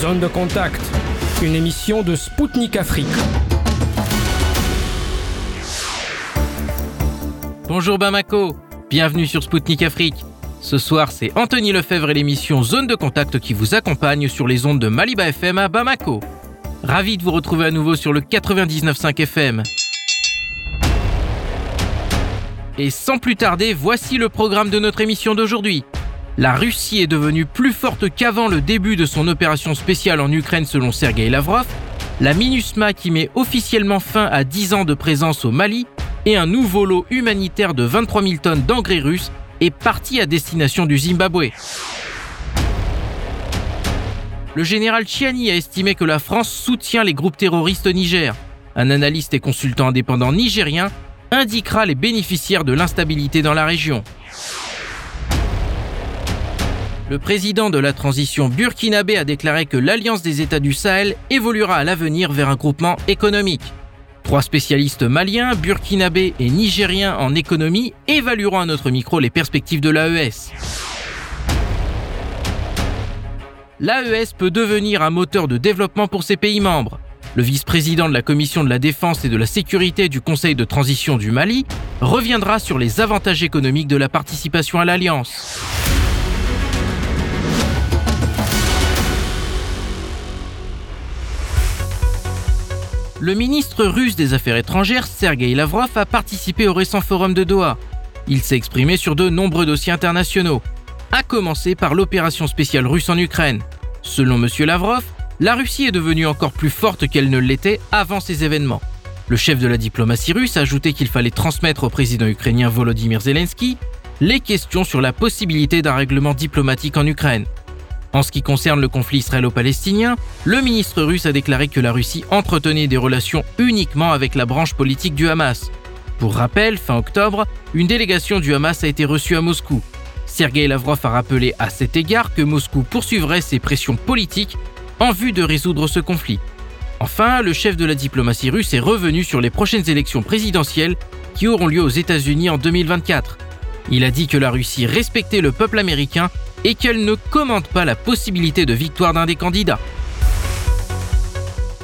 Zone de contact, une émission de Spoutnik Afrique. Bonjour Bamako, bienvenue sur Spoutnik Afrique. Ce soir, c'est Anthony Lefebvre et l'émission Zone de contact qui vous accompagne sur les ondes de Maliba FM à Bamako. Ravi de vous retrouver à nouveau sur le 99.5 FM. Et sans plus tarder, voici le programme de notre émission d'aujourd'hui. La Russie est devenue plus forte qu'avant le début de son opération spéciale en Ukraine selon Sergei Lavrov, la MINUSMA qui met officiellement fin à 10 ans de présence au Mali et un nouveau lot humanitaire de 23 000 tonnes d'engrais russes est parti à destination du Zimbabwe. Le général Chiani a estimé que la France soutient les groupes terroristes au Niger. Un analyste et consultant indépendant nigérien indiquera les bénéficiaires de l'instabilité dans la région. Le président de la transition burkinabé a déclaré que l'Alliance des États du Sahel évoluera à l'avenir vers un groupement économique. Trois spécialistes maliens, burkinabés et nigériens en économie évalueront à notre micro les perspectives de l'AES. L'AES peut devenir un moteur de développement pour ses pays membres. Le vice-président de la Commission de la Défense et de la Sécurité du Conseil de transition du Mali reviendra sur les avantages économiques de la participation à l'Alliance. Le ministre russe des Affaires étrangères, Sergei Lavrov, a participé au récent forum de Doha. Il s'est exprimé sur de nombreux dossiers internationaux, à commencer par l'opération spéciale russe en Ukraine. Selon M. Lavrov, la Russie est devenue encore plus forte qu'elle ne l'était avant ces événements. Le chef de la diplomatie russe a ajouté qu'il fallait transmettre au président ukrainien Volodymyr Zelensky les questions sur la possibilité d'un règlement diplomatique en Ukraine. En ce qui concerne le conflit israélo-palestinien, le ministre russe a déclaré que la Russie entretenait des relations uniquement avec la branche politique du Hamas. Pour rappel, fin octobre, une délégation du Hamas a été reçue à Moscou. Sergei Lavrov a rappelé à cet égard que Moscou poursuivrait ses pressions politiques en vue de résoudre ce conflit. Enfin, le chef de la diplomatie russe est revenu sur les prochaines élections présidentielles qui auront lieu aux États-Unis en 2024. Il a dit que la Russie respectait le peuple américain et qu'elle ne commente pas la possibilité de victoire d'un des candidats.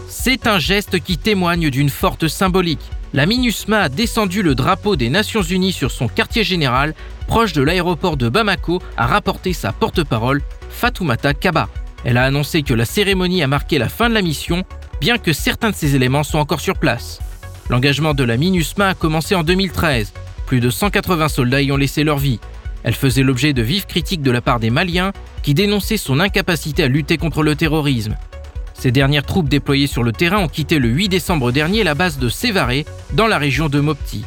C'est un geste qui témoigne d'une forte symbolique. La MINUSMA a descendu le drapeau des Nations Unies sur son quartier général, proche de l'aéroport de Bamako, a rapporté sa porte-parole, Fatoumata Kaba. Elle a annoncé que la cérémonie a marqué la fin de la mission, bien que certains de ses éléments sont encore sur place. L'engagement de la MINUSMA a commencé en 2013. Plus de 180 soldats y ont laissé leur vie. Elle faisait l'objet de vives critiques de la part des Maliens qui dénonçaient son incapacité à lutter contre le terrorisme. Ces dernières troupes déployées sur le terrain ont quitté le 8 décembre dernier la base de Sévaré, dans la région de Mopti.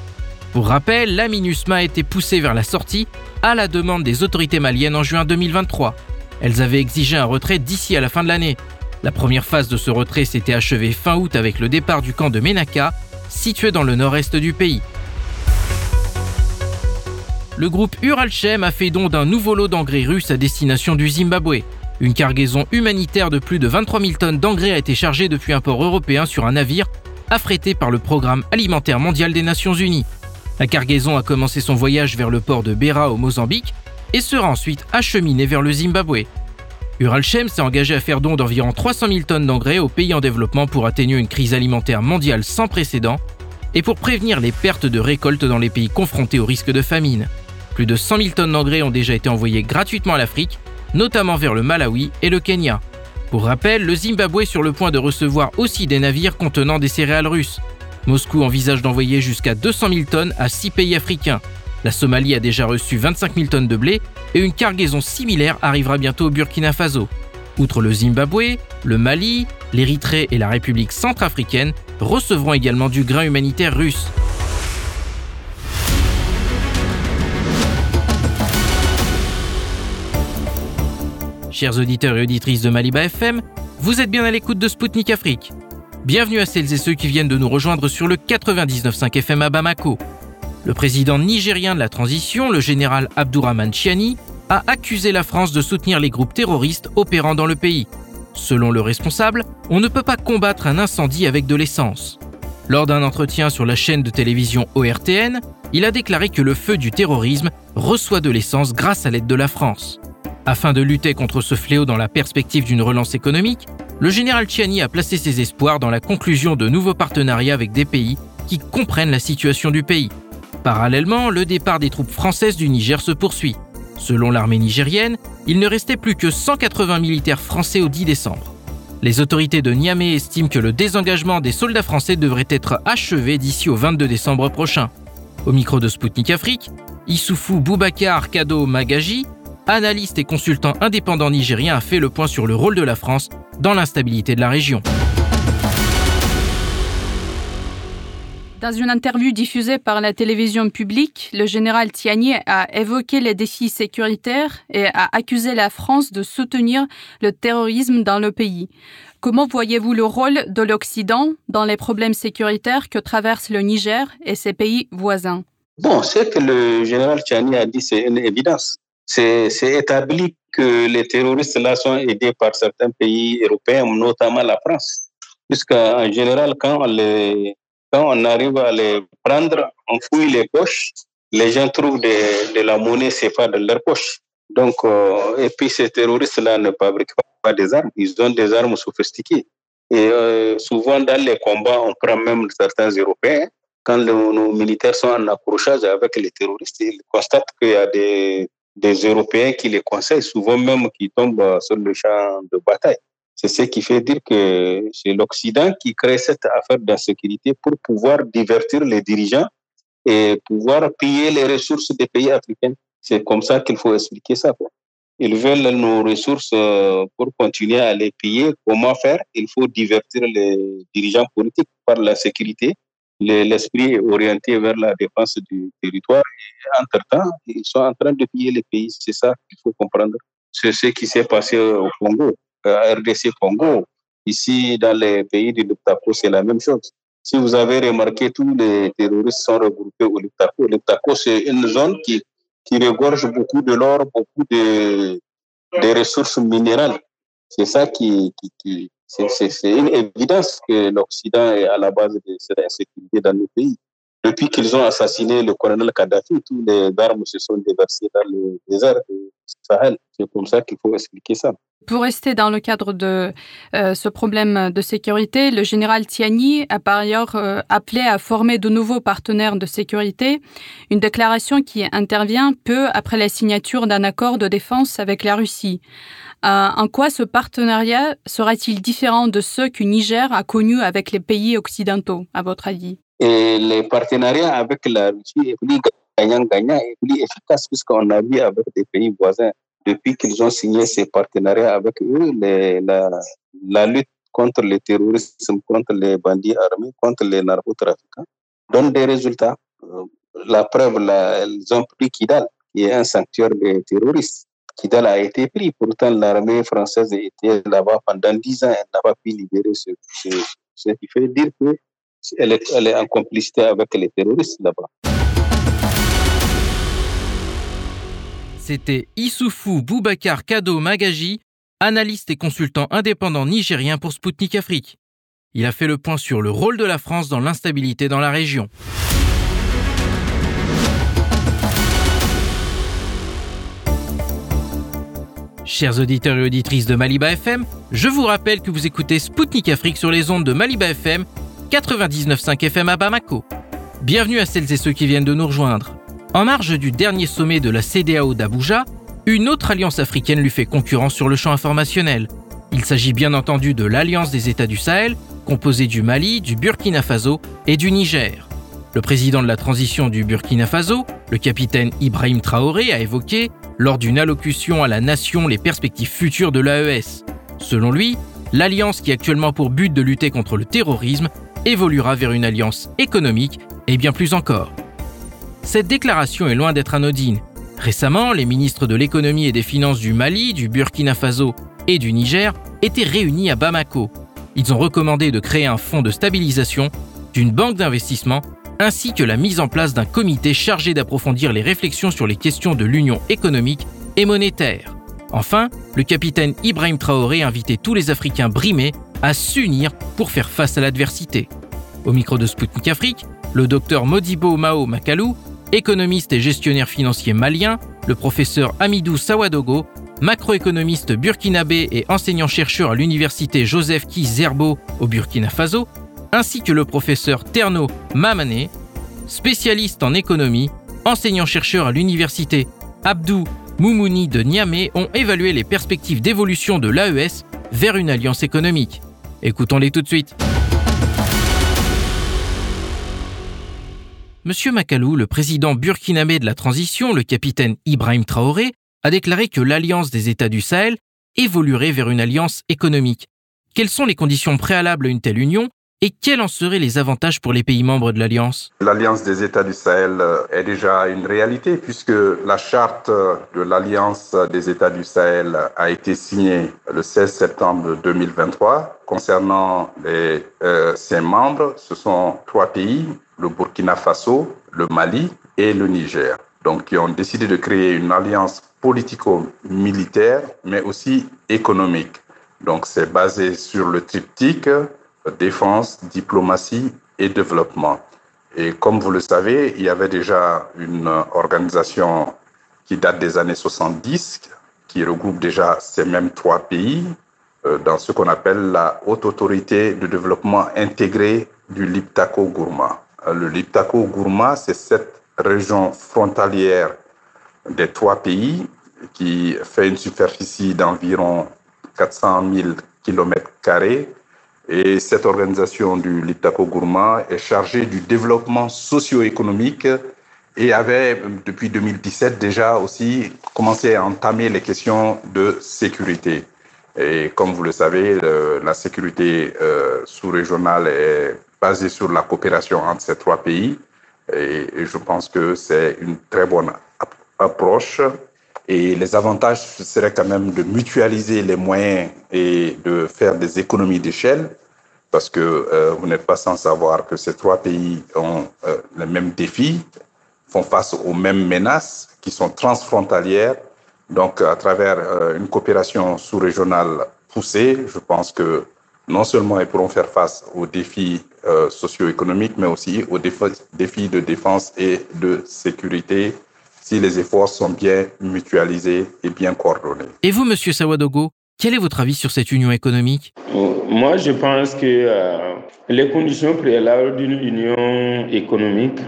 Pour rappel, la MINUSMA a été poussée vers la sortie à la demande des autorités maliennes en juin 2023. Elles avaient exigé un retrait d'ici à la fin de l'année. La première phase de ce retrait s'était achevée fin août avec le départ du camp de Menaka, situé dans le nord-est du pays le groupe Uralchem a fait don d'un nouveau lot d'engrais russes à destination du Zimbabwe. Une cargaison humanitaire de plus de 23 000 tonnes d'engrais a été chargée depuis un port européen sur un navire affrété par le Programme alimentaire mondial des Nations Unies. La cargaison a commencé son voyage vers le port de Beira au Mozambique et sera ensuite acheminée vers le Zimbabwe. Uralchem s'est engagé à faire don d'environ 300 000 tonnes d'engrais aux pays en développement pour atténuer une crise alimentaire mondiale sans précédent et pour prévenir les pertes de récoltes dans les pays confrontés au risque de famine. Plus de 100 000 tonnes d'engrais ont déjà été envoyées gratuitement à l'Afrique, notamment vers le Malawi et le Kenya. Pour rappel, le Zimbabwe est sur le point de recevoir aussi des navires contenant des céréales russes. Moscou envisage d'envoyer jusqu'à 200 000 tonnes à 6 pays africains. La Somalie a déjà reçu 25 000 tonnes de blé et une cargaison similaire arrivera bientôt au Burkina Faso. Outre le Zimbabwe, le Mali, l'Érythrée et la République centrafricaine recevront également du grain humanitaire russe. Chers auditeurs et auditrices de Maliba FM, vous êtes bien à l'écoute de Spoutnik Afrique. Bienvenue à celles et ceux qui viennent de nous rejoindre sur le 99.5 FM à Bamako. Le président nigérien de la transition, le général Abdourahman Chiani, a accusé la France de soutenir les groupes terroristes opérant dans le pays. Selon le responsable, on ne peut pas combattre un incendie avec de l'essence. Lors d'un entretien sur la chaîne de télévision ORTN, il a déclaré que le feu du terrorisme reçoit de l'essence grâce à l'aide de la France. Afin de lutter contre ce fléau dans la perspective d'une relance économique, le général Chiani a placé ses espoirs dans la conclusion de nouveaux partenariats avec des pays qui comprennent la situation du pays. Parallèlement, le départ des troupes françaises du Niger se poursuit. Selon l'armée nigérienne, il ne restait plus que 180 militaires français au 10 décembre. Les autorités de Niamey estiment que le désengagement des soldats français devrait être achevé d'ici au 22 décembre prochain. Au micro de Spoutnik Afrique, Issoufou Boubacar Kado Magaji, analyste et consultant indépendant nigérien, a fait le point sur le rôle de la France dans l'instabilité de la région. Dans une interview diffusée par la télévision publique, le général Tiani a évoqué les défis sécuritaires et a accusé la France de soutenir le terrorisme dans le pays. Comment voyez-vous le rôle de l'Occident dans les problèmes sécuritaires que traversent le Niger et ses pays voisins? Bon, ce que le général Tiani a dit, c'est une évidence. C'est établi que les terroristes là sont aidés par certains pays européens, notamment la France. Puisqu'en général, quand on les quand on arrive à les prendre, on fouille les poches, les gens trouvent de, la monnaie pas dans leurs poches. Donc, euh, et puis ces terroristes-là ne fabriquent pas des armes, ils ont des armes sophistiquées. Et euh, souvent dans les combats, on prend même certains Européens. Quand nos militaires sont en accrochage avec les terroristes, ils constatent qu'il y a des, des Européens qui les conseillent, souvent même qui tombent sur le champ de bataille. C'est ce qui fait dire que c'est l'Occident qui crée cette affaire d'insécurité pour pouvoir divertir les dirigeants et pouvoir piller les ressources des pays africains. C'est comme ça qu'il faut expliquer ça. Ils veulent nos ressources euh, pour continuer à les piller. Comment faire? Il faut divertir les dirigeants politiques par la sécurité. L'esprit est orienté vers la défense du territoire. Et entre-temps, ils sont en train de piller les pays. C'est ça qu'il faut comprendre. C'est ce qui s'est passé au Congo. Euh, RDC Congo. Ici, dans les pays du Luptako, c'est la même chose. Si vous avez remarqué, tous les terroristes sont regroupés au Luptako. Luptako, c'est une zone qui, qui regorge beaucoup de l'or, beaucoup de, de ressources minérales. C'est ça qui, qui, qui c'est une évidence que l'Occident est à la base de cette insécurité dans nos pays. Depuis qu'ils ont assassiné le colonel Kadhafi, tous les armes se sont déversées dans le désert du Sahel. C'est comme ça qu'il faut expliquer ça. Pour rester dans le cadre de euh, ce problème de sécurité, le général Tiani a par ailleurs euh, appelé à former de nouveaux partenaires de sécurité, une déclaration qui intervient peu après la signature d'un accord de défense avec la Russie. Euh, en quoi ce partenariat sera-t-il différent de ceux que Niger a connus avec les pays occidentaux, à votre avis? Et les partenariats avec la Russie est plus gagnant-gagnant et plus efficace puisqu'on a vu avec des pays voisins depuis qu'ils ont signé ces partenariats avec eux, la, lutte contre le terrorisme, contre les bandits armés, contre les narcotrafiquants, donne des résultats. Euh, la preuve, ils ont pris Kidal, qui est un sanctuaire des terroristes. Kidal a été pris, pourtant l'armée française était là-bas pendant dix ans, elle n'a pas pu libérer ce, qui fait dire qu'elle elle est en complicité avec les terroristes là-bas. C'était Issoufou Boubacar Kado Magaji, analyste et consultant indépendant nigérien pour Spoutnik Afrique. Il a fait le point sur le rôle de la France dans l'instabilité dans la région. Chers auditeurs et auditrices de Maliba FM, je vous rappelle que vous écoutez Spoutnik Afrique sur les ondes de Maliba FM 99.5 FM à Bamako. Bienvenue à celles et ceux qui viennent de nous rejoindre. En marge du dernier sommet de la CDAO d'Abuja, une autre alliance africaine lui fait concurrence sur le champ informationnel. Il s'agit bien entendu de l'Alliance des États du Sahel, composée du Mali, du Burkina Faso et du Niger. Le président de la transition du Burkina Faso, le capitaine Ibrahim Traoré, a évoqué, lors d'une allocution à la nation, les perspectives futures de l'AES. Selon lui, l'alliance qui a actuellement pour but de lutter contre le terrorisme évoluera vers une alliance économique et bien plus encore. Cette déclaration est loin d'être anodine. Récemment, les ministres de l'économie et des finances du Mali, du Burkina Faso et du Niger étaient réunis à Bamako. Ils ont recommandé de créer un fonds de stabilisation, d'une banque d'investissement, ainsi que la mise en place d'un comité chargé d'approfondir les réflexions sur les questions de l'union économique et monétaire. Enfin, le capitaine Ibrahim Traoré invitait tous les Africains brimés à s'unir pour faire face à l'adversité. Au micro de Sputnik Afrique, le docteur Modibo Mao Makalou économiste et gestionnaire financier malien, le professeur Amidou Sawadogo, macroéconomiste burkinabé et enseignant-chercheur à l'université Joseph Kizerbo au Burkina Faso, ainsi que le professeur Terno Mamane, spécialiste en économie, enseignant-chercheur à l'université Abdou Moumouni de Niamey, ont évalué les perspectives d'évolution de l'AES vers une alliance économique. Écoutons-les tout de suite. Monsieur Makalou, le président burkinabé de la transition, le capitaine Ibrahim Traoré, a déclaré que l'alliance des États du Sahel évoluerait vers une alliance économique. Quelles sont les conditions préalables à une telle union et quels en seraient les avantages pour les pays membres de l'Alliance? L'Alliance des États du Sahel euh, est déjà une réalité puisque la charte de l'Alliance des États du Sahel a été signée le 16 septembre 2023. Concernant les, euh, ses membres, ce sont trois pays, le Burkina Faso, le Mali et le Niger. Donc, qui ont décidé de créer une alliance politico-militaire, mais aussi économique. Donc, c'est basé sur le triptyque défense, diplomatie et développement. Et comme vous le savez, il y avait déjà une organisation qui date des années 70, qui regroupe déjà ces mêmes trois pays euh, dans ce qu'on appelle la Haute Autorité de Développement Intégré du Liptako-Gourma. Euh, le Liptako-Gourma, c'est cette région frontalière des trois pays qui fait une superficie d'environ 400 000 km et cette organisation du Liptako Gourma est chargée du développement socio-économique et avait, depuis 2017, déjà aussi commencé à entamer les questions de sécurité. Et comme vous le savez, la sécurité euh, sous-régionale est basée sur la coopération entre ces trois pays. Et, et je pense que c'est une très bonne approche. Et les avantages seraient quand même de mutualiser les moyens et de faire des économies d'échelle, parce que euh, vous n'êtes pas sans savoir que ces trois pays ont euh, les mêmes défis, font face aux mêmes menaces qui sont transfrontalières. Donc, à travers euh, une coopération sous-régionale poussée, je pense que non seulement ils pourront faire face aux défis euh, socio-économiques, mais aussi aux défis de défense et de sécurité si les efforts sont bien mutualisés et bien coordonnés. Et vous, Monsieur Sawadogo, quel est votre avis sur cette union économique? Moi, je pense que euh, les conditions préalables d'une union économique,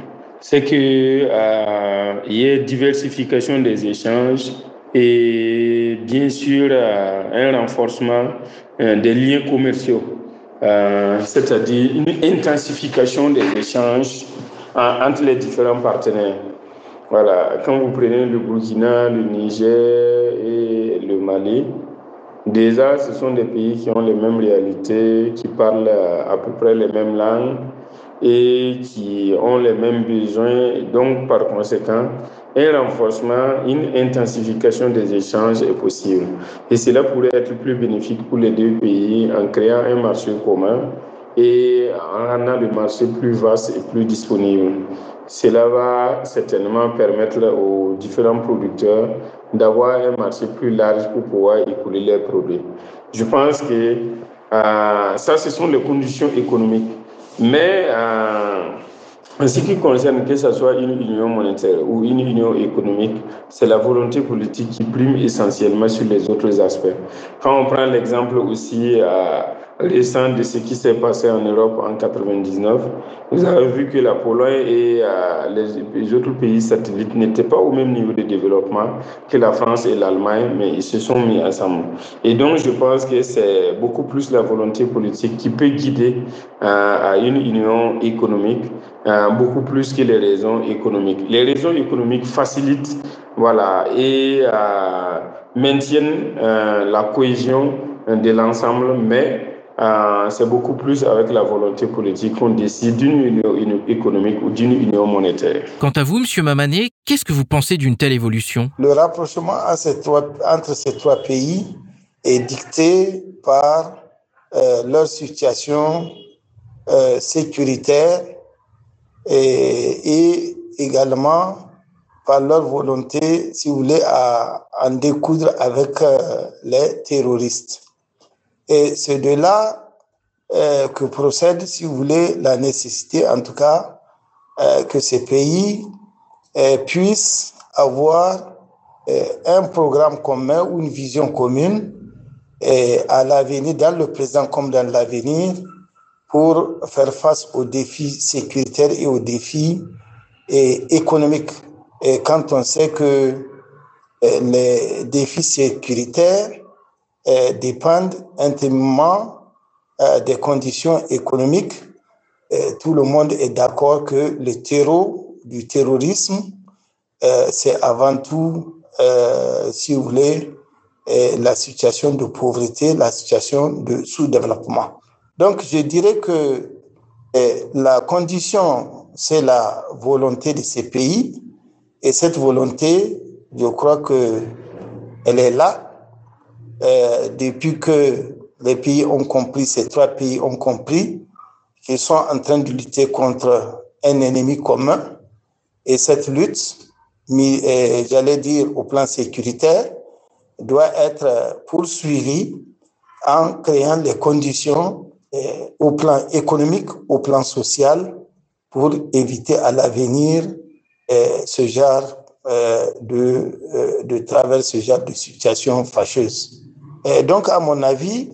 c'est qu'il euh, y ait diversification des échanges et bien sûr euh, un renforcement euh, des liens commerciaux, euh, c'est-à-dire une intensification des échanges entre les différents partenaires. Voilà, quand vous prenez le Burkina, le Niger et le Mali, déjà ce sont des pays qui ont les mêmes réalités, qui parlent à peu près les mêmes langues et qui ont les mêmes besoins. Donc, par conséquent, un renforcement, une intensification des échanges est possible. Et cela pourrait être plus bénéfique pour les deux pays en créant un marché commun et en rendant le marché plus vaste et plus disponible. Cela va certainement permettre aux différents producteurs d'avoir un marché plus large pour pouvoir écouler leurs produits. Je pense que euh, ça, ce sont les conditions économiques. Mais euh, en ce qui concerne que ce soit une union monétaire ou une union économique, c'est la volonté politique qui prime essentiellement sur les autres aspects. Quand on prend l'exemple aussi euh, récent de ce qui s'est passé en Europe en 99, vous avez vu que la Pologne et euh, les, autres pays satellites n'étaient pas au même niveau de développement que la France et l'Allemagne, mais ils se sont mis ensemble. Et donc, je pense que c'est beaucoup plus la volonté politique qui peut guider euh, à une union économique, euh, beaucoup plus que les raisons économiques. Les raisons économiques facilitent, voilà, et maintiennent la cohésion de l'ensemble, mais euh, c'est beaucoup plus avec la volonté politique qu'on décide d'une union, économique ou d'une union monétaire. Quant à vous, Monsieur Mamané, qu'est-ce que vous pensez d'une telle évolution? Le rapprochement ces trois, entre ces trois pays est dicté par euh, leur situation euh, sécuritaire et, et, également par leur volonté, si vous voulez, à en découdre avec euh, les terroristes. Et c'est de là euh, que procède, si vous voulez, la nécessité, en tout cas, euh, que ces pays euh, puissent avoir un programme commun ou une vision commune à l'avenir, dans le présent comme dans l'avenir, pour faire face aux défis sécuritaires et aux défis économiques. Et quand on sait que les défis sécuritaires dépendent intimement des conditions économiques, tout le monde est d'accord que le terreau du terrorisme, c'est avant tout euh, si vous voulez, la situation de pauvreté, la situation de sous-développement. Donc, je dirais que la condition, c'est la volonté de ces pays. Et cette volonté, je crois que elle est là euh, depuis que les pays ont compris, ces trois pays ont compris qu'ils sont en train de lutter contre un ennemi commun. Et cette lutte, mais j'allais dire au plan sécuritaire, doit être poursuivi en créant les conditions au plan économique, au plan social, pour éviter à l'avenir ce genre de, de travers ce genre de situation fâcheuse. Donc, à mon avis,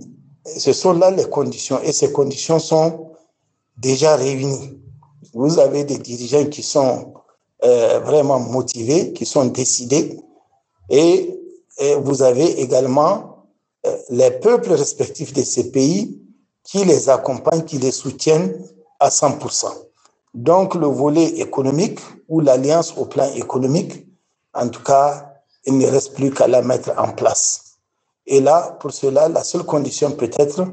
ce sont là les conditions et ces conditions sont déjà réunies. Vous avez des dirigeants qui sont euh, vraiment motivés, qui sont décidés. Et, et vous avez également euh, les peuples respectifs de ces pays qui les accompagnent, qui les soutiennent à 100%. Donc le volet économique ou l'alliance au plan économique, en tout cas, il ne reste plus qu'à la mettre en place. Et là, pour cela, la seule condition peut-être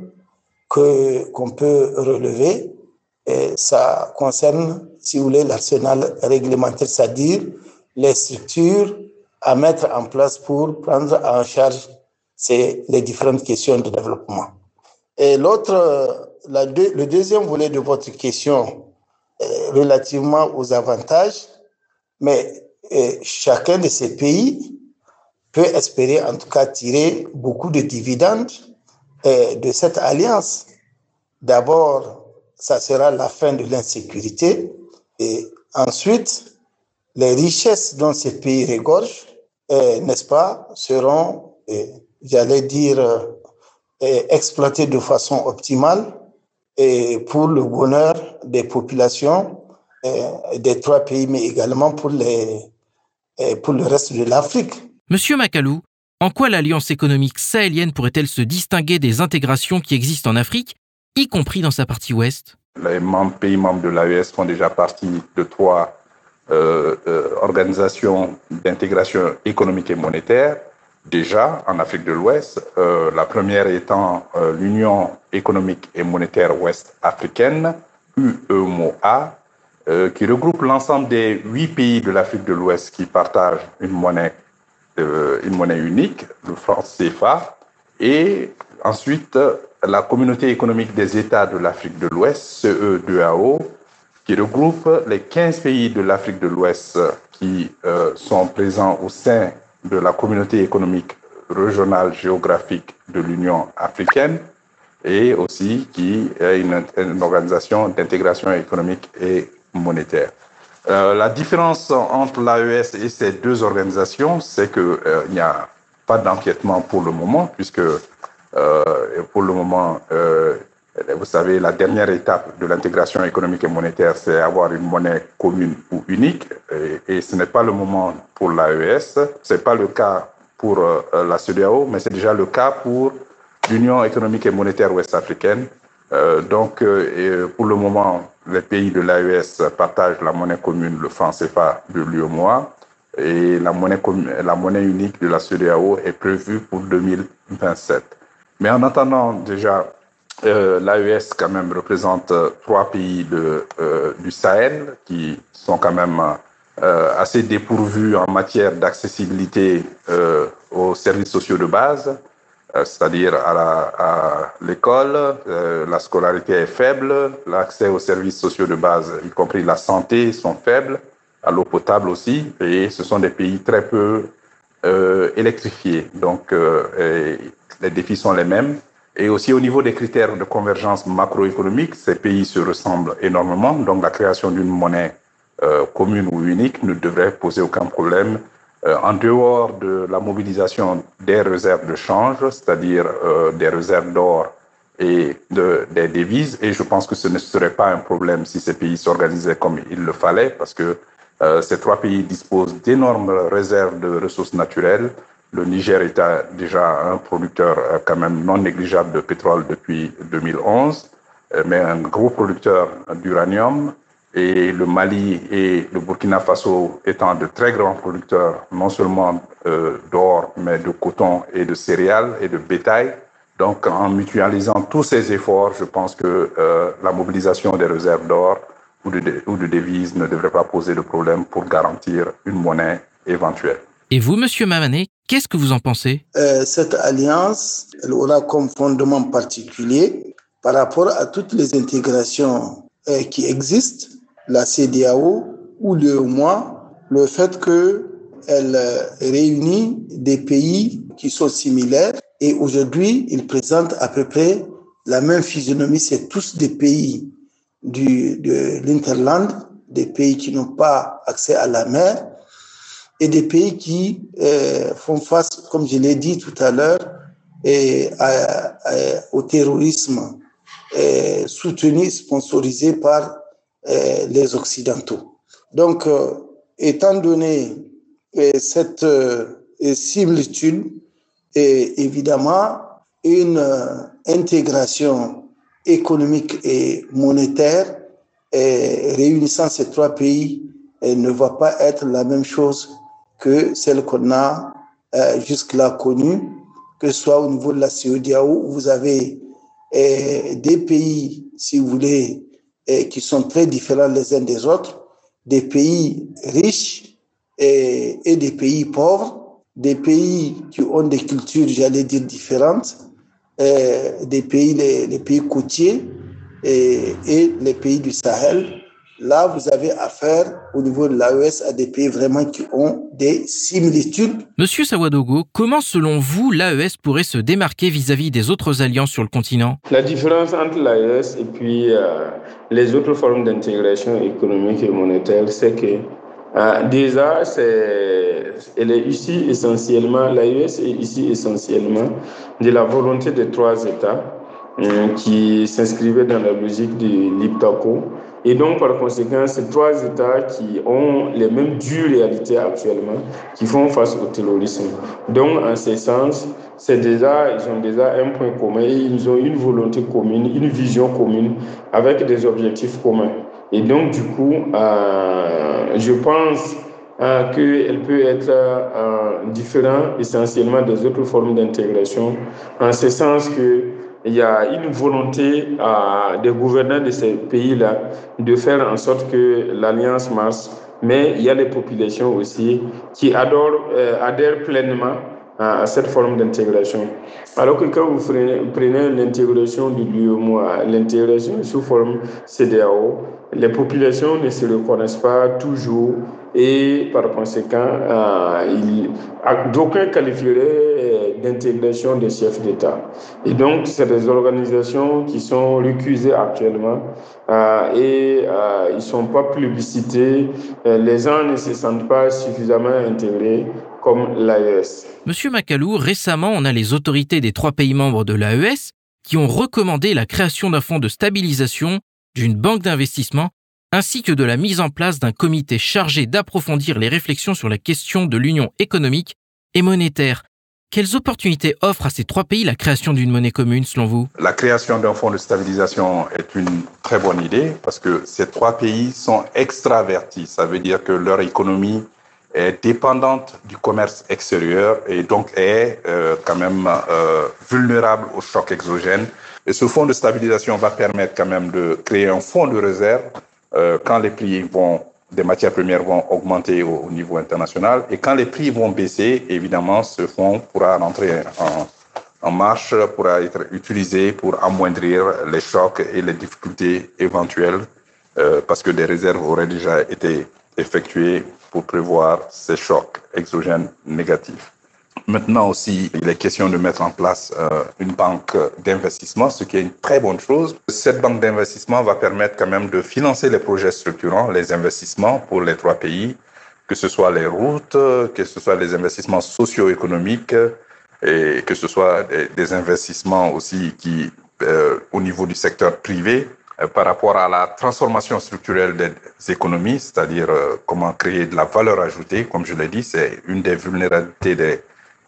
que qu'on peut relever, et ça concerne, si vous voulez, l'arsenal réglementaire, c'est-à-dire les structures à mettre en place pour prendre en charge ces, les différentes questions de développement. Et l'autre, le deuxième volet de votre question relativement aux avantages, mais chacun de ces pays peut espérer en tout cas tirer beaucoup de dividendes de cette alliance. D'abord, ça sera la fin de l'insécurité. Et ensuite, les richesses dont ces pays regorgent, n'est-ce pas, seront, j'allais dire, exploitées de façon optimale et pour le bonheur des populations des trois pays, mais également pour, les, pour le reste de l'Afrique. Monsieur Macalou, en quoi l'alliance économique sahélienne pourrait-elle se distinguer des intégrations qui existent en Afrique y compris dans sa partie ouest? Les pays membres de l'AES font déjà partie de trois euh, euh, organisations d'intégration économique et monétaire, déjà en Afrique de l'Ouest. Euh, la première étant l'Union économique et monétaire ouest africaine, UEMOA, qui regroupe l'ensemble des huit pays de l'Afrique de l'Ouest qui partagent une monnaie, une monnaie unique, le franc CFA, et ensuite la communauté économique des États de l'Afrique de l'Ouest, CE2AO, qui regroupe les 15 pays de l'Afrique de l'Ouest qui euh, sont présents au sein de la communauté économique régionale géographique de l'Union africaine et aussi qui est une organisation d'intégration économique et monétaire. Euh, la différence entre l'AES et ces deux organisations, c'est qu'il euh, n'y a pas d'enquêtement pour le moment, puisque euh, pour le moment, euh, vous savez, la dernière étape de l'intégration économique et monétaire, c'est avoir une monnaie commune ou unique, et, ce n'est pas le moment pour l'AES, c'est pas le cas pour euh, la CEDEAO, mais c'est déjà le cas pour l'Union économique et monétaire ouest-africaine. Euh, donc, euh, pour le moment, les pays de l'AES partagent la monnaie commune, le franc CFA de l'UEMOA, et la monnaie, la monnaie unique de la CEDEAO est prévue pour 2027. Mais en attendant, déjà, euh, l'AES quand même représente trois pays de, euh, du Sahel qui sont quand même euh, assez dépourvus en matière d'accessibilité aux services sociaux de base, c'est-à-dire à l'école, la scolarité est faible, l'accès aux services sociaux de base, y compris la santé, sont faibles, à l'eau potable aussi, et ce sont des pays très peu électrifiés. Donc, les défis sont les mêmes. Et aussi au niveau des critères de convergence macroéconomique, ces pays se ressemblent énormément. Donc la création d'une monnaie euh, commune ou unique ne devrait poser aucun problème Euh, en dehors de la mobilisation des réserves de change, c'est-à-dire euh, des réserves d'or et de, des devises, et je pense que ce ne serait pas un problème si ces pays s'organisaient comme il le fallait, parce que euh, ces trois pays disposent d'énormes réserves de ressources naturelles. Le Niger est déjà un producteur euh, quand même non négligeable de pétrole depuis 2011, euh, mais un gros producteur d'uranium et le Mali et le Burkina Faso étant de très grands producteurs, non seulement euh, d'or, mais de coton et de céréales et de bétail. Donc, en mutualisant tous ces efforts, je pense que euh, la mobilisation des réserves d'or ou de, ou de devises ne devrait pas poser de problème pour garantir une monnaie éventuelle. Et vous, Monsieur Mamané, qu'est-ce que vous en pensez? Euh, Cette alliance, elle aura comme fondement particulier par rapport à toutes les intégrations euh, qui existent la CDAO ou le moins le fait qu'elle euh, réunit des pays qui sont similaires et aujourd'hui, ils présentent à peu près la même physionomie. C'est tous des pays du, de l'Interland, des pays qui n'ont pas accès à la mer et des pays qui euh, font face, comme je l'ai dit tout à l'heure, et au terrorisme et soutenu, sponsorisé par euh, les Occidentaux. Donc, euh, étant donné euh, cette similitude, et évidemment, une intégration économique et monétaire et réunissant ces trois pays ne va pas être la même chose que celle qu'on a jusque-là connue, que ce soit au niveau de la CEDEAO, vous avez des pays, si vous voulez, et qui sont très différents les uns des autres, des pays riches et, des pays pauvres, des pays qui ont des cultures, j'allais dire, différentes, des pays, les pays côtiers et, et, les pays du Sahel. Là, vous avez affaire au niveau de l'AES à des pays vraiment qui ont des similitudes. Monsieur Sawadogo, comment selon vous l'AES pourrait se démarquer vis-à-vis des autres alliances sur le continent? La différence entre l'AES et puis euh, les autres formes d'intégration économique et monétaire, c'est que euh, déjà, c'est, elle est ici essentiellement, l'AES est ici essentiellement de la volonté des trois États euh, qui s'inscrivaient dans la logique du l'IPTACO et donc, par conséquent, ces trois États qui ont les mêmes dures réalités actuellement, qui font face au terrorisme. Donc, en ce sens, c'est déjà, ils ont déjà un point commun, ils ont une volonté commune, une vision commune, avec des objectifs communs. Et donc, du coup, euh, je pense euh, qu'elle peut être euh, différente essentiellement des autres formes d'intégration, en ce sens que il y a une volonté euh, des gouvernants de ces pays-là de faire en sorte que l'alliance marche, mais il y a les populations aussi qui adorent, euh, adhèrent pleinement à, cette forme d'intégration. Alors que quand vous prenez, l'intégration du l'UEMOA, l'intégration sous forme CDAO, les populations ne se reconnaissent pas toujours et par conséquent, euh, d'aucuns qualifieraient d'intégration des chefs d'État. Et donc, c'est des organisations qui sont recusées actuellement euh, et euh, ils ne sont pas plébiscités. Euh, les gens ne se sentent pas suffisamment intégrés comme l'AES. Monsieur Macalou, récemment, on a les autorités des trois pays membres de l'AES qui ont recommandé la création d'un fonds de stabilisation, d'une banque d'investissement ainsi que de la mise en place d'un comité chargé d'approfondir les réflexions sur la question de l'union économique et monétaire. Quelles opportunités offre à ces trois pays la création d'une monnaie commune selon vous? La création d'un fonds de stabilisation est une très bonne idée parce que ces trois pays sont extravertis. Ça veut dire que leur économie est dépendante du commerce extérieur et donc est euh, quand même euh, vulnérable aux chocs exogènes. Et ce fonds de stabilisation va permettre quand même de créer un fonds de réserve euh, quand les prix vont, des matières premières vont augmenter au, niveau international et quand les prix vont baisser, évidemment, ce fonds pourra rentrer en, en marche, pourra être utilisé pour amoindrir les chocs et les difficultés éventuelles euh, parce que des réserves auraient déjà été effectuées pour prévoir ces chocs exogènes négatifs. Maintenant aussi, il est question de mettre en place euh, une banque d'investissement, ce qui est une très bonne chose. Cette banque d'investissement va permettre quand même de financer les projets structurants, les investissements pour les trois pays, que ce soit les routes, que ce soit les investissements socio-économiques et que ce soit des, investissements aussi qui, euh, au niveau du secteur privé, euh, par rapport à la transformation structurelle des économies, c'est-à-dire euh, comment créer de la valeur ajoutée. Comme je l'ai dit, c'est une des vulnérabilités des,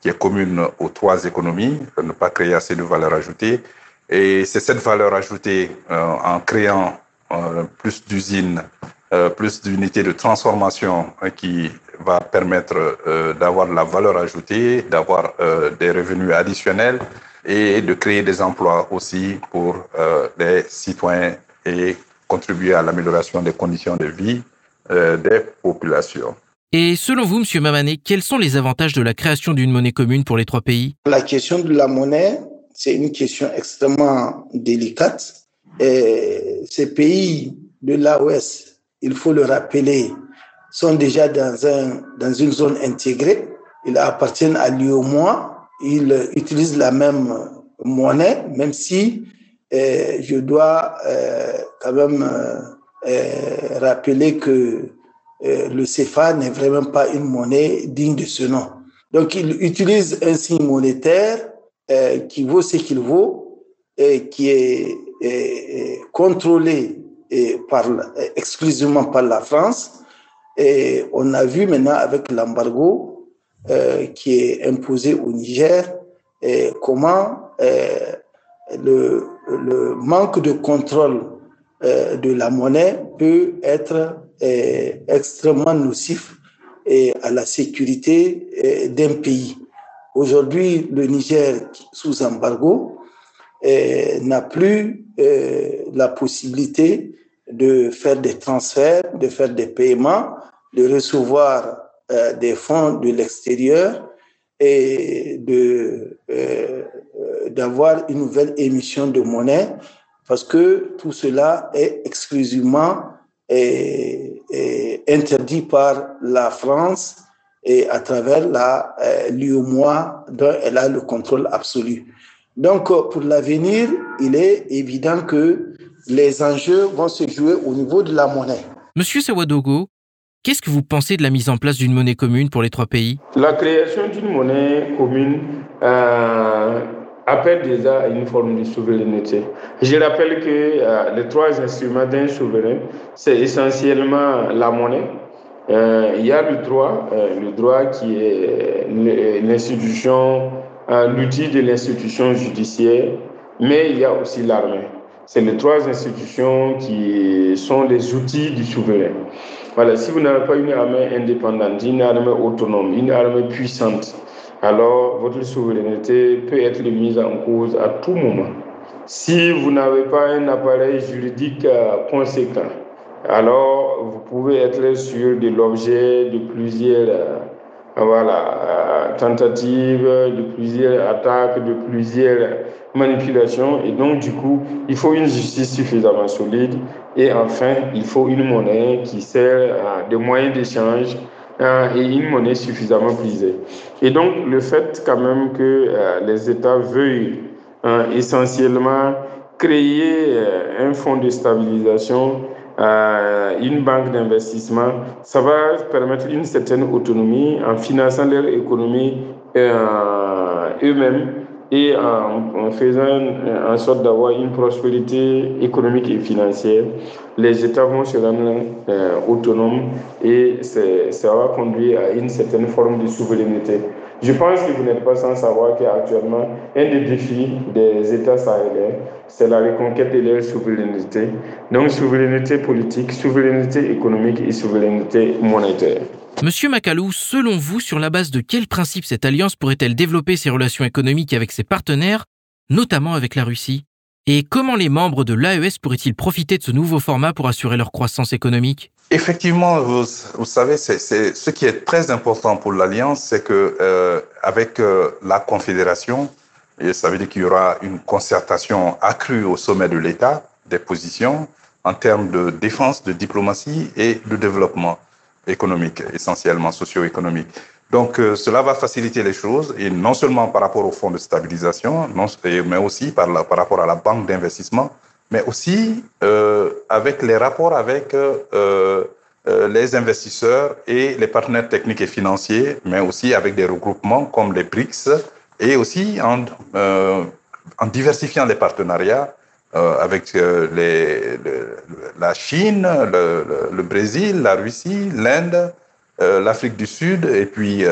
qui est commune aux trois économies, ne pas créer assez de valeur ajoutée. Et c'est cette valeur ajoutée en créant plus d'usines euh, plus d'unités de transformation hein, qui va permettre euh, d'avoir de la valeur ajoutée, d'avoir euh, des revenus additionnels et de créer des emplois aussi pour les citoyens et contribuer à l'amélioration des conditions de vie des populations. Et selon vous, Monsieur Mamané, quels sont les avantages de la création d'une monnaie commune pour les trois pays? La question de la monnaie, c'est une question extrêmement délicate. Ces pays de l'AOS il faut le rappeler, sont déjà dans, un, dans une zone intégrée. Ils appartiennent à l'UOMOA. Ils utilisent la même monnaie, même si euh, je dois euh, quand même euh, rappeler que le CFA n'est vraiment pas une monnaie digne de ce nom. Donc, ils utilisent un signe monétaire qui vaut ce qu'il vaut et qui est contrôlé par, exclusivement par la France. Et on a vu maintenant avec l'embargo euh, qui est imposé au Niger et comment euh, le, manque de contrôle euh, de la monnaie peut être euh, extrêmement nocif et à la sécurité euh, d'un pays. Aujourd'hui, le Niger sous embargo euh, n'a plus la possibilité de faire des transferts, de faire des paiements, de recevoir des fonds de l'extérieur et euh, d'avoir une nouvelle émission de monnaie parce que tout cela est exclusivement et, interdit par la France et à travers la euh, l'UOMOA dont elle a le contrôle absolu. Donc pour l'avenir, il est évident que les enjeux vont se jouer au niveau de la monnaie. Monsieur Sawadogo, qu'est-ce que vous pensez de la mise en place d'une monnaie commune pour les trois pays? La création d'une monnaie commune euh, appelle déjà à une forme de souveraineté. Je rappelle que euh, les trois instruments d'un souverain, c'est essentiellement la monnaie. Euh, il y a le droit, le droit qui est l'institution, l'outil de l'institution judiciaire, mais il y a aussi l'armée. C'est les trois institutions qui sont les outils du souverain. Voilà, si vous n'avez pas une armée indépendante, une armée autonome, une armée puissante, alors votre souveraineté peut être mise en cause à tout moment. Si vous n'avez pas un appareil juridique euh, conséquent, alors vous pouvez être sûr de l'objet de plusieurs euh, voilà, euh, tentatives, de plusieurs attaques, de plusieurs manipulations. Et donc, du coup, il faut une justice suffisamment solide. Et enfin, il faut une monnaie qui sert à des moyens d'échange euh, et une monnaie suffisamment prisée. Et donc, le fait quand même que euh, les États veuillent essentiellement créer un fonds de stabilisation euh, une banque d'investissement, ça va permettre une certaine autonomie en finançant leur économie euh, eux-mêmes et en, faisant en sorte d'avoir une prospérité économique et financière. Les États vont se rendre euh, autonomes et ça va conduire à une certaine forme de souveraineté. Je pense que vous n'êtes pas sans savoir qu'actuellement, un des défis des États sahéliens, c'est la reconquête de leur souveraineté. Donc, souveraineté politique, souveraineté économique et souveraineté monétaire. Monsieur Macalou, selon vous, sur la base de quels principes cette alliance pourrait-elle développer ses relations économiques avec ses partenaires, notamment avec la Russie? Et comment les membres de l'AES pourraient-ils profiter de ce nouveau format pour assurer leur croissance économique? Effectivement, vous, savez, c'est, ce qui est très important pour l'Alliance, c'est que euh, avec euh, la Confédération, et ça veut dire qu'il y aura une concertation accrue au sommet de l'État des positions en termes de défense, de diplomatie et de développement économique, essentiellement socio-économique. Donc, euh, cela va faciliter les choses, et non seulement par rapport au fonds de stabilisation, mais aussi par, rapport à la banque d'investissement, mais aussi euh, avec les rapports avec euh, les investisseurs et les partenaires techniques et financiers, mais aussi avec des regroupements comme les BRICS et aussi en, en diversifiant les partenariats avec les, la Chine, le, le, Brésil, la Russie, l'Inde, l'Afrique du Sud et puis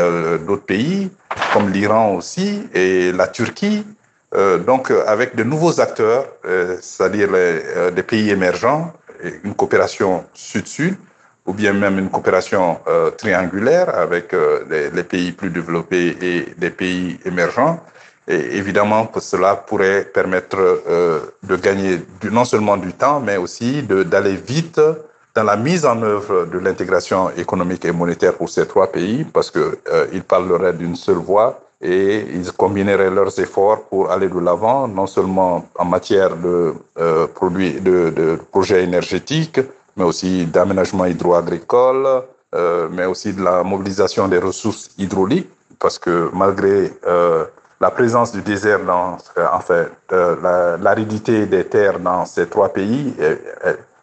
d'autres pays comme l'Iran aussi et la Turquie. Euh, donc, avec de nouveaux acteurs, euh, c'est-à-dire les, des pays émergents, une coopération sud-sud, ou bien même une coopération euh, triangulaire avec les, les, pays plus développés et des pays émergents. Et évidemment, cela pourrait permettre de gagner du, non seulement du temps, mais aussi d'aller vite dans la mise en œuvre de l'intégration économique et monétaire pour ces trois pays, parce que ils parleraient d'une seule voix et ils combineraient leurs efforts pour aller de l'avant, non seulement en matière de euh, produits, de, de, projets énergétiques, mais aussi d'aménagement hydro-agricole, euh, mais aussi de la mobilisation des ressources hydrauliques, parce que malgré euh, la présence du désert dans, en fait, euh, l'aridité des terres dans ces trois pays,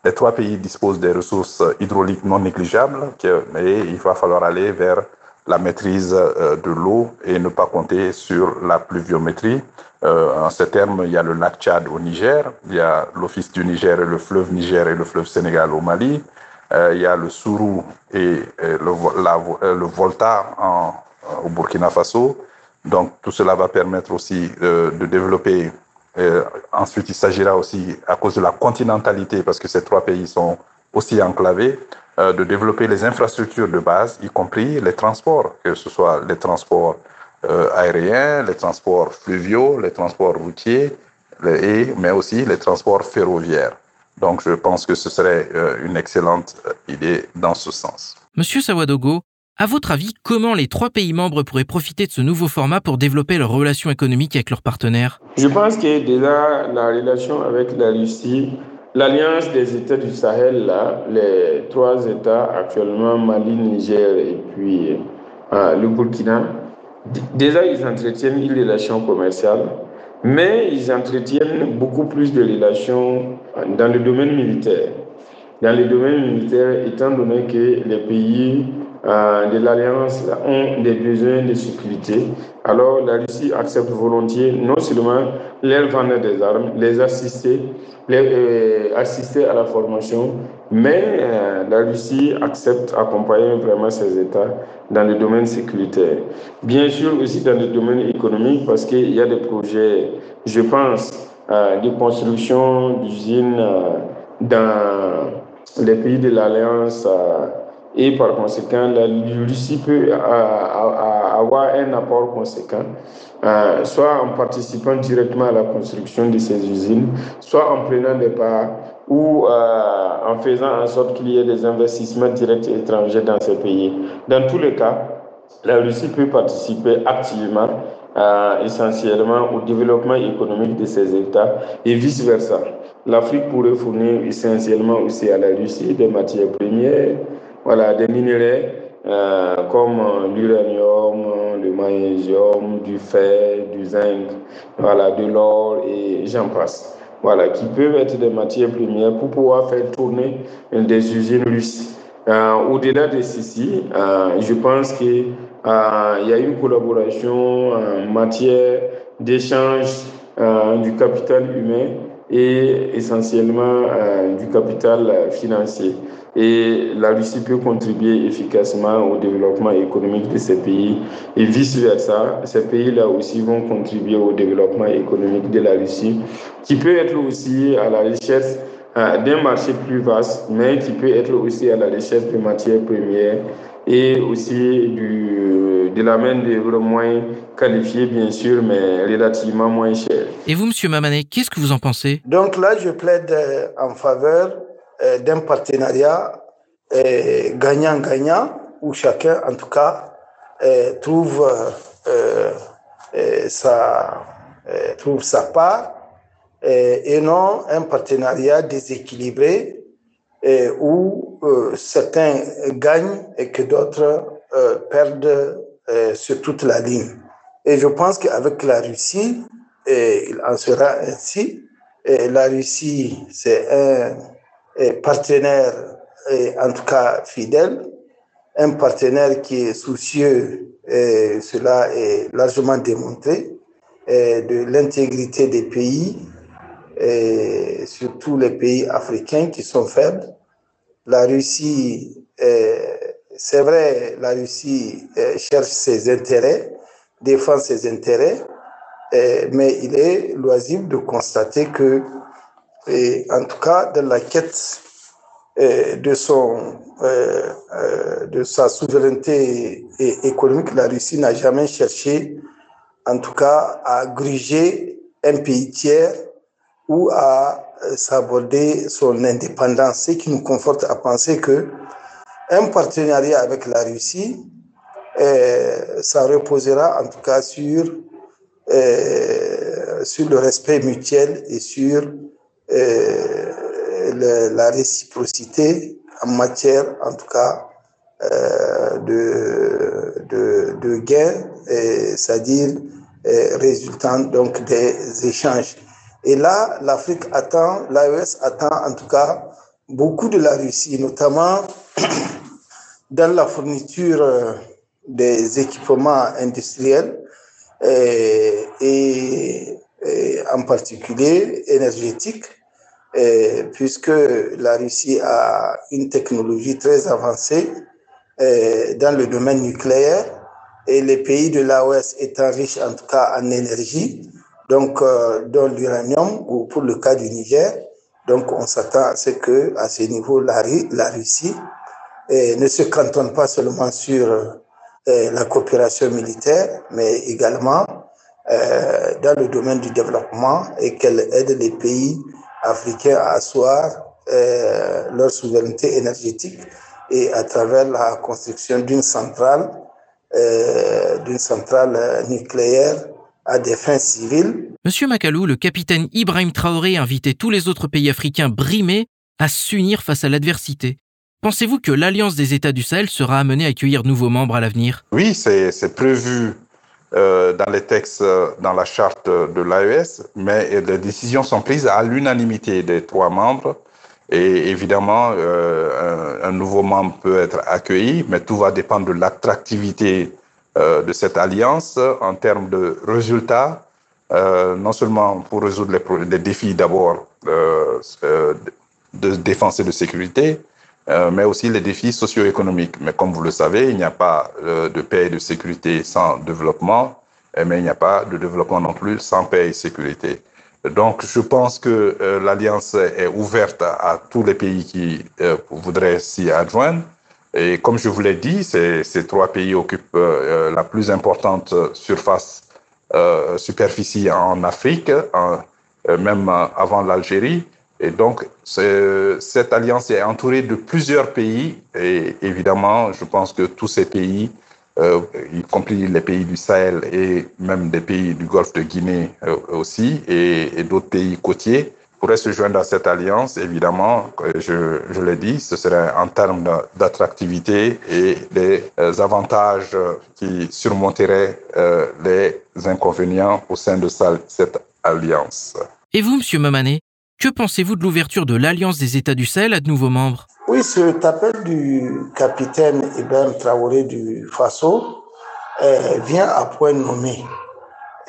les trois pays disposent des ressources hydrauliques non négligeables, mais il va falloir aller vers la maîtrise euh, de l'eau et ne pas compter sur la pluviométrie. Euh, en ces termes, il y a le lac Tchad au Niger, il y a l'Office du Niger et le fleuve Niger et le fleuve Sénégal au Mali, euh, il y a le Sourou et le, la, le Volta en, au Burkina Faso. Donc tout cela va permettre aussi de développer. ensuite, il s'agira aussi, à cause de la continentalité, parce que ces trois pays sont aussi enclavés, euh, de développer les infrastructures de base, y compris les transports, que ce soit les transports euh, aériens, les transports fluviaux, les transports routiers, et, mais aussi les transports ferroviaires. Donc je pense que ce serait euh, une excellente idée dans ce sens. Monsieur Sawadogo, à votre avis, comment les trois pays membres pourraient profiter de ce nouveau format pour développer leurs relations économiques avec leurs partenaires? Je pense que déjà la relation avec la Russie L'alliance des États du Sahel, là, les trois États actuellement, Mali, Niger et puis euh, le Burkina, déjà ils entretiennent une relation commerciale, mais ils entretiennent beaucoup plus de relations dans le domaine militaire. Dans le domaine militaire, étant donné que les pays euh, de l'Alliance ont des besoins de sécurité, alors la Russie accepte volontiers non seulement leur vendre des armes, les assister, les, euh, assister à la formation, mais euh, la Russie accepte accompagner vraiment ces États dans le domaine sécuritaire. Bien sûr aussi dans le domaine économique parce qu'il y a des projets, je pense, de construction d'usines dans les pays de l'Alliance et par conséquent, la Russie peut avoir un apport conséquent, euh, soit en participant directement à la construction de ces usines, soit en prenant des parts ou euh, en faisant en sorte qu'il y ait des investissements directs étrangers dans ces pays. Dans tous les cas, la Russie peut participer activement euh, essentiellement au développement économique de ces États et vice-versa. L'Afrique pourrait fournir essentiellement aussi à la Russie des matières premières, voilà, des minéraux euh, comme l'uranium, le magnésium, du fer, du zinc, voilà, de l'or et j'en passe. Voilà, qui peuvent être des matières premières pour pouvoir faire tourner des usines russes. Euh, Au-delà de ceci, euh, je pense qu'il euh, y a une collaboration en matière d'échange euh, du capital humain et essentiellement euh, du capital financier et la Russie peut contribuer efficacement au développement économique de ces pays et vice-versa. Ces pays-là aussi vont contribuer au développement économique de la Russie, qui peut être aussi à la euh, d'un marché plus vaste, mais qui peut être aussi à la recherche de matières premières et aussi du, de la main-d'œuvre moins qualifiée, bien sûr, mais relativement moins chère. Et vous, Monsieur Mamanet, qu'est-ce que vous en pensez? Donc là, je plaide euh, en faveur euh, d'un partenariat euh, gagnant-gagnant où chacun, en tout cas, euh, trouve, sa, trouve sa part et non un partenariat déséquilibré où certains gagnent et que d'autres perdent sur toute la ligne. Et je pense qu'avec la Russie, il en sera ainsi. La Russie, c'est un partenaire en tout cas fidèle, un partenaire qui est soucieux, et cela est largement démontré, de l'intégrité des pays, et surtout les pays africains qui sont faibles. La Russie, c'est vrai, la Russie cherche ses intérêts, défend ses intérêts, mais il est loisible de constater que, en tout cas, dans la quête de, son, de sa souveraineté économique, la Russie n'a jamais cherché, en tout cas, à gruger un pays tiers ou à s'aborder son indépendance, ce qui nous conforte à penser que un partenariat avec la Russie, ça reposera en tout cas sur euh, sur le respect mutuel et sur euh, le, la réciprocité en matière, en tout cas, euh, de, de, de gains, c'est-à-dire résultant donc des échanges. Et là, l'Afrique attend, l'AES attend en tout cas beaucoup de la Russie, notamment dans la fourniture des équipements industriels et, et, en particulier énergétique, puisque la Russie a une technologie très avancée dans le domaine nucléaire. Et les pays de l'AOS étant riches en tout cas en énergie, donc dans l'uranium ou pour le cas du Niger. Donc on s'attend à ce que à ce niveau la, Russie ne se cantonne pas seulement sur la coopération militaire, mais également euh, dans le domaine du développement et qu'elle aide les pays africains à asseoir euh, leur souveraineté énergétique et à travers la construction d'une centrale, euh, d'une centrale nucléaire à des fins civiles. Monsieur Makalou, le capitaine Ibrahim Traoré invitait tous les autres pays africains brimés à s'unir face à l'adversité. Pensez-vous que l'Alliance des États du Sahel sera amenée à accueillir de nouveaux membres à l'avenir? Oui, c'est prévu euh, dans les textes, dans la charte de l'AES, mais les décisions sont prises à l'unanimité des trois membres. Et évidemment, euh, un, un, nouveau membre peut être accueilli, mais tout va dépendre de l'attractivité euh, de cette alliance en termes de résultats, euh, non seulement pour résoudre les, les défis d'abord euh, de défense et de sécurité, euh, mais aussi les défis socio-économiques. Mais comme vous le savez, il n'y a pas euh, de paix et de sécurité sans développement, mais il n'y a pas de développement non plus sans paix et sécurité. Donc, je pense que euh, l'Alliance est ouverte à, tous les pays qui euh, voudraient s'y adjoindre. Et comme je vous l'ai dit, ces, trois pays occupent euh, la plus importante surface, superficie en Afrique, même avant l'Algérie. Et donc, cette alliance est entourée de plusieurs pays et évidemment, je pense que tous ces pays, euh, y compris les pays du Sahel et même des pays du Golfe de Guinée euh, aussi et d'autres pays côtiers, pourraient se joindre à cette alliance. Évidemment, je, je l'ai dit, ce serait en termes d'attractivité et des avantages qui surmonteraient euh, les inconvénients au sein de cette alliance. Et vous, Monsieur Mamané, que pensez-vous de l'ouverture de l'Alliance des États du Sahel à de nouveaux membres? Oui, cet appel du capitaine Ibrahim Traoré du Faso euh, vient à point nommé.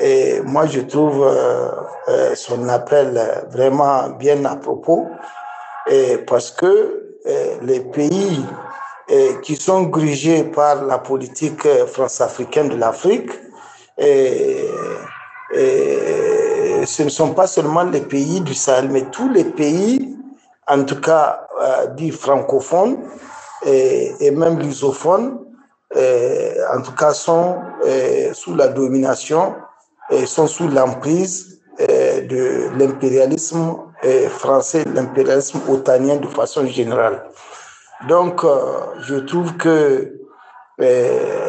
Et moi, je trouve euh, euh, son appel vraiment bien à propos, et parce que euh, les pays qui sont grigés par la politique france-africaine de l'Afrique, ce ne sont pas seulement les pays du Sahel, mais tous les pays, en tout cas euh, dits francophones et, et même lusophones, euh, en tout cas sont euh, sous la domination sont sous l'emprise de l'impérialisme français, l'impérialisme otanien de façon générale. Donc, je trouve que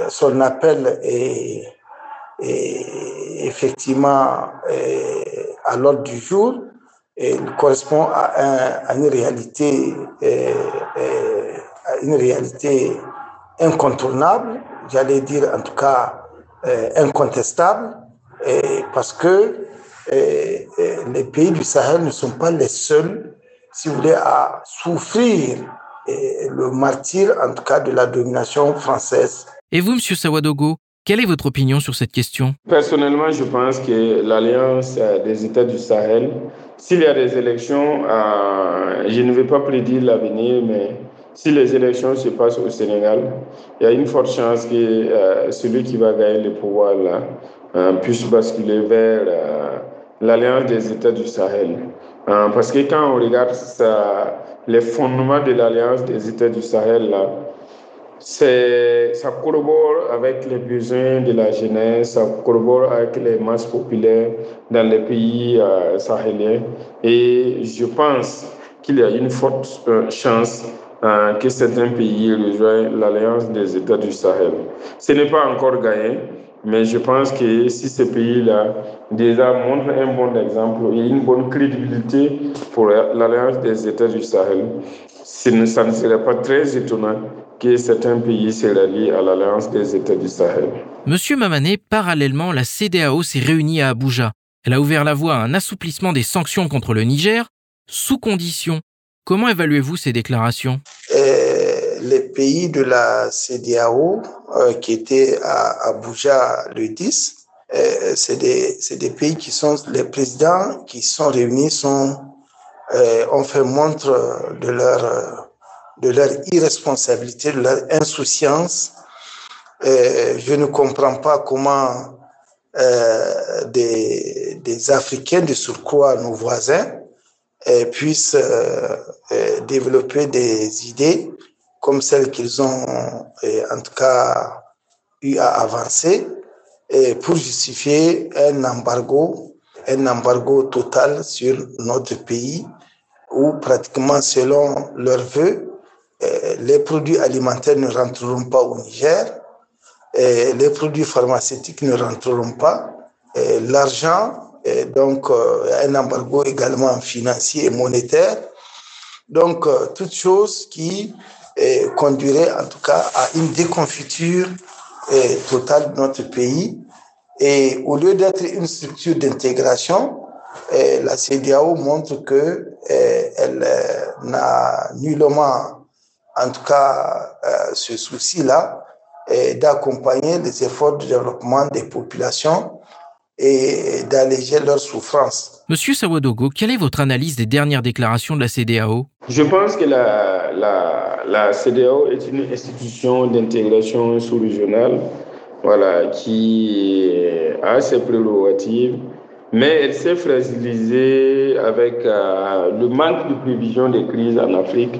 son appel est, est effectivement à l'ordre du jour et correspond à, un, à une réalité à une réalité incontournable, j'allais dire en tout cas incontestable, et parce que et, et les pays du Sahel ne sont pas les seuls, si vous voulez, à souffrir le martyr, en tout cas, de la domination française. Et vous, Monsieur Sawadogo, quelle est votre opinion sur cette question? Personnellement, je pense que l'Alliance des États du Sahel, s'il y a des élections, euh, je ne vais pas prédire l'avenir, mais si les élections se passent au Sénégal, il y a une forte chance que euh, celui qui va gagner le pouvoir là euh, puisse basculer vers l'Alliance des États du Sahel. parce que quand on regarde les fondements de l'Alliance des États du Sahel, là, ça collabore avec les besoins de la jeunesse, ça collabore avec les masses populaires dans les pays euh, sahéliens. Et je pense qu'il y a une forte euh, chance euh, que certains pays rejoignent l'Alliance des États du Sahel. Ce n'est pas encore gagné, mais je pense que si ces pays-là déjà montrent un bon exemple et une bonne crédibilité pour l'Alliance des États du Sahel, ça ne serait pas très étonnant que certains pays se rallient à l'Alliance des États du Sahel. Monsieur Mamané, parallèlement, la CDAO s'est réunie à Abuja. Elle a ouvert la voie à un assouplissement des sanctions contre le Niger, sous condition. Comment évaluez-vous ces déclarations? Euh, Les pays de la CDAO euh, qui étaient à Abuja le 10, euh, c'est des, des, pays qui sont les présidents qui sont réunis sont ont fait montre de leur de leur irresponsabilité, de leur insouciance. Euh, je ne comprends pas comment euh, des, des, Africains de surcroît, nos voisins, euh, puissent euh, euh, développer des idées comme celles qu'ils ont en tout cas eu à avancer pour justifier un embargo, un embargo total sur notre pays où pratiquement selon leurs vœux, euh, les produits alimentaires ne rentreront pas au Niger, les produits pharmaceutiques ne rentreront pas, l'argent, donc euh, un embargo également financier et monétaire. Donc, euh, toutes choses qui conduiraient en tout cas à une déconfiture totale de notre pays. Et au lieu d'être une structure d'intégration, la CDAO montre que elle n'a nullement en tout cas ce souci-là d'accompagner les efforts de développement des populations et d'alléger leurs souffrances. Monsieur Sawadogo, quelle est votre analyse des dernières déclarations de la CDAO Je pense que la, CDAO est une institution d'intégration sous-régionale voilà, qui a ses prérogatives, mais elle s'est fragilisée avec euh, le manque de prévision des crises en Afrique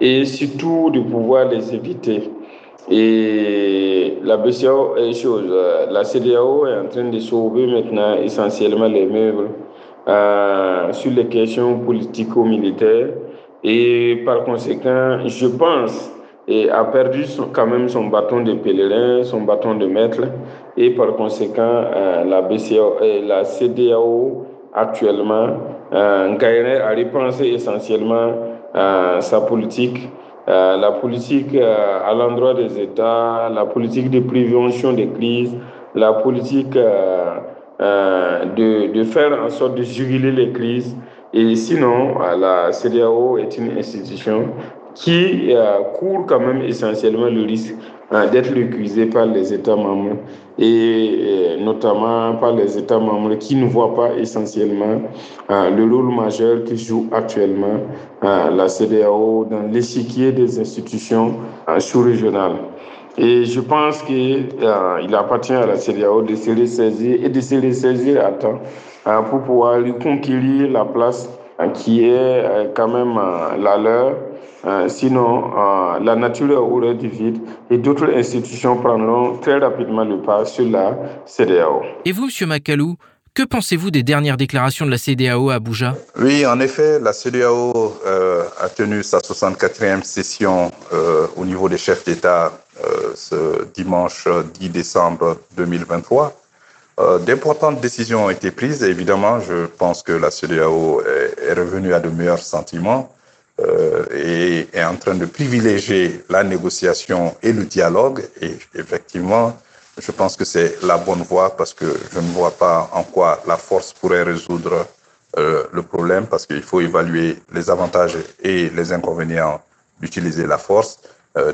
et surtout de pouvoir les éviter. Et la BCAO est chose, la CDAO est en train de sauver maintenant essentiellement les meubles euh, sur les questions politico-militaires. Et par conséquent, je pense, et a perdu quand même son bâton de pèlerin, son bâton de maître. Et par conséquent, euh, la CDAO actuellement euh, à repenser essentiellement euh, sa politique, euh, la politique euh, à l'endroit des États, la politique de prévention des crises, la politique de, de faire en sorte de juguler les crises. Et sinon, la CDAO est une institution qui court quand même essentiellement le risque Hein, d'être récusé par les États membres et notamment par les États membres qui ne voient pas essentiellement le rôle majeur que joue actuellement la CDAO dans l'échiquier des institutions sous-régionales. Et je pense qu'il appartient à la CDAO de se ressaisir et de se ressaisir à temps pour pouvoir reconquérir la place qui est euh, quand même euh, la leur euh, sinon, euh, la nature aurait du vide et d'autres institutions prendront très rapidement le pas sur la CDAO. Et vous, M. Makalou, que pensez-vous des dernières déclarations de la CDAO à Abuja? Oui, en effet, la CDAO euh, a tenu sa 64e session au niveau des chefs d'État ce dimanche 10 décembre 2023. D'importantes décisions ont été prises évidemment, je pense que la CDAO est revenue à de meilleurs sentiments euh, et est en train de privilégier la négociation et le dialogue. Et effectivement, je pense que c'est la bonne voie parce que je ne vois pas en quoi la force pourrait résoudre euh, le problème parce qu'il faut évaluer les avantages et les inconvénients d'utiliser la force,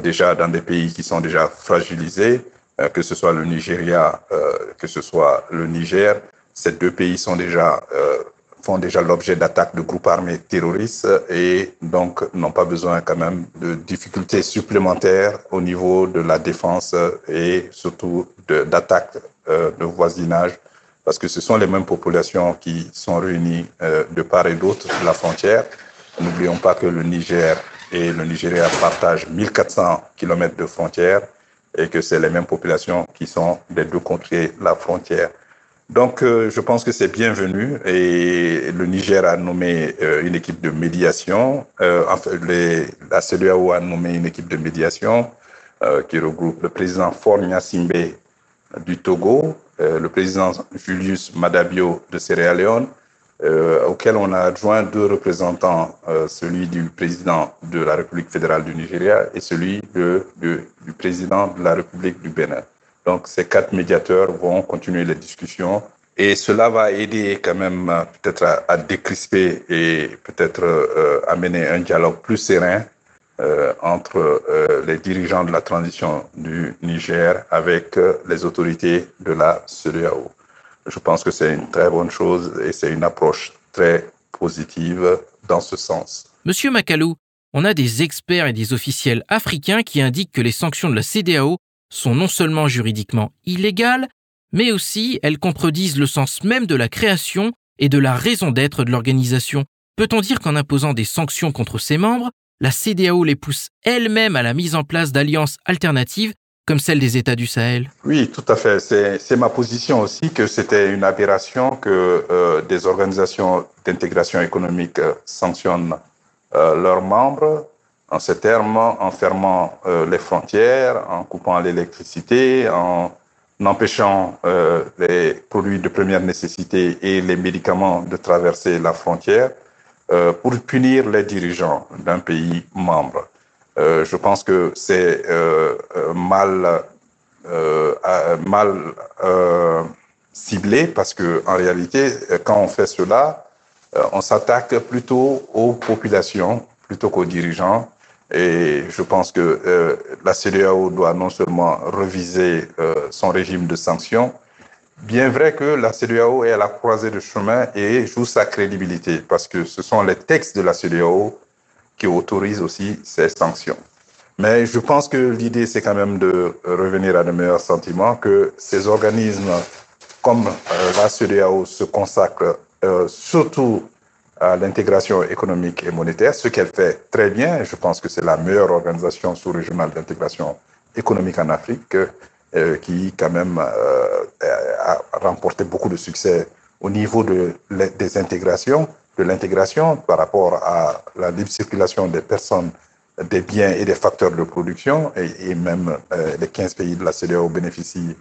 déjà dans des pays qui sont déjà fragilisés, que ce soit le Nigeria, que ce soit le Niger. Ces deux pays sont déjà font déjà l'objet d'attaques de groupes armés terroristes et donc n'ont pas besoin quand même de difficultés supplémentaires au niveau de la défense et surtout d'attaques de, de, voisinage parce que ce sont les mêmes populations qui sont réunies euh, de part et d'autre de la frontière. N'oublions pas que le Niger et le Nigeria partagent 1400 km de frontière et que c'est les mêmes populations qui sont des deux de la frontière. Donc, euh, je pense que c'est bienvenu et le Niger a nommé euh, une équipe de médiation. Euh, enfin, les, la CEDEAO a nommé une équipe de médiation euh, qui regroupe le président Fornia Simbe du Togo, euh, le président Julius Madabio de Sierra Leone, euh, auquel on a adjoint deux représentants, celui du président de la République fédérale du Nigeria et celui de, de, du président de la République du Bénin. Donc, ces quatre médiateurs vont continuer les discussions et cela va aider quand même peut-être à, à, décrisper et peut-être euh, amener un dialogue plus serein euh, entre euh, les dirigeants de la transition du Niger avec les autorités de la CEDEAO. Je pense que c'est une très bonne chose et c'est une approche très positive dans ce sens. Monsieur Makalou, on a des experts et des officiels africains qui indiquent que les sanctions de la CEDEAO sont non seulement juridiquement illégales, mais aussi elles contredisent le sens même de la création et de la raison d'être de l'organisation. Peut-on dire qu'en imposant des sanctions contre ses membres, la CDAO les pousse elle-même à la mise en place d'alliances alternatives comme celle des États du Sahel Oui, tout à fait. C'est ma position aussi que c'était une aberration que euh, des organisations d'intégration économique euh, sanctionnent euh, leurs membres en ces termes, en fermant les frontières, en coupant l'électricité, en empêchant les produits de première nécessité et les médicaments de traverser la frontière pour punir les dirigeants d'un pays membre. Euh, je pense que c'est euh, mal, euh, mal ciblé parce que en réalité, quand on fait cela, on s'attaque plutôt aux populations plutôt qu'aux dirigeants. Et je pense que euh, la CEDEAO doit non seulement reviser euh, son régime de sanctions, bien vrai que la CEDEAO est à la croisée de chemin et joue sa crédibilité, parce que ce sont les textes de la CEDEAO qui autorisent aussi ces sanctions. Mais je pense que l'idée, c'est quand même de revenir à de meilleurs sentiments, que ces organismes comme euh, la CEDEAO se consacrent surtout à l'intégration économique et monétaire, ce qu'elle fait très bien. Je pense que c'est la meilleure organisation sous-régionale d'intégration économique en Afrique euh, qui, quand même, euh, a remporté beaucoup de succès au niveau de, des intégrations, de l'intégration par rapport à la libre circulation des personnes, des biens et des facteurs de production. Et, même euh, les 15 pays de la CEDEAO bénéficient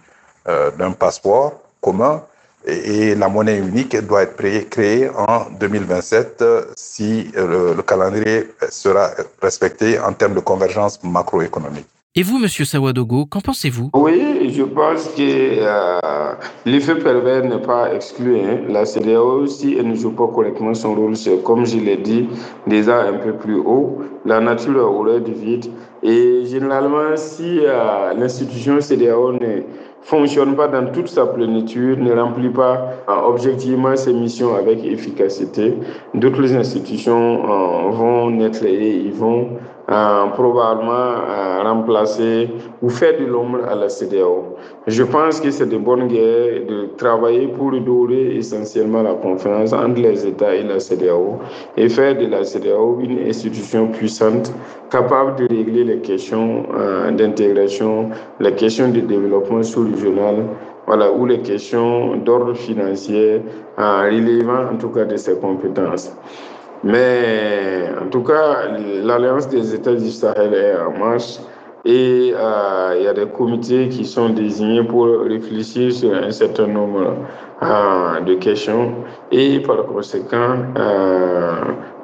euh, d'un passeport commun et la monnaie unique doit être créée en 2027 si le, le, calendrier sera respecté en termes de convergence macroéconomique. Et vous, Monsieur Sawadogo, qu'en pensez-vous? Oui, je pense que euh, l'effet pervers n'est pas exclu. Hein. La CDAO, si elle ne joue pas correctement son rôle, c'est comme je l'ai dit déjà un peu plus haut, la nature aurait du vide. Et généralement, si euh, l'institution CDAO ne fonctionne pas dans toute sa plénitude, ne remplit pas euh, objectivement ses missions avec efficacité, d'autres institutions vont naître et ils vont euh, probablement euh, remplacer ou faire de l'ombre à la CDAO. Je pense que c'est de bonne guerre de travailler pour redorer essentiellement la confiance entre les États et la CDAO et faire de la CDAO une institution puissante capable de régler les questions euh, d'intégration, les questions de développement sous-régional, voilà, ou les questions d'ordre financier euh, relevant en tout cas de ses compétences. Mais en tout cas, l'Alliance des États du Sahel est en marche et euh, il y a des comités qui sont désignés pour réfléchir sur un certain nombre de questions et par conséquent,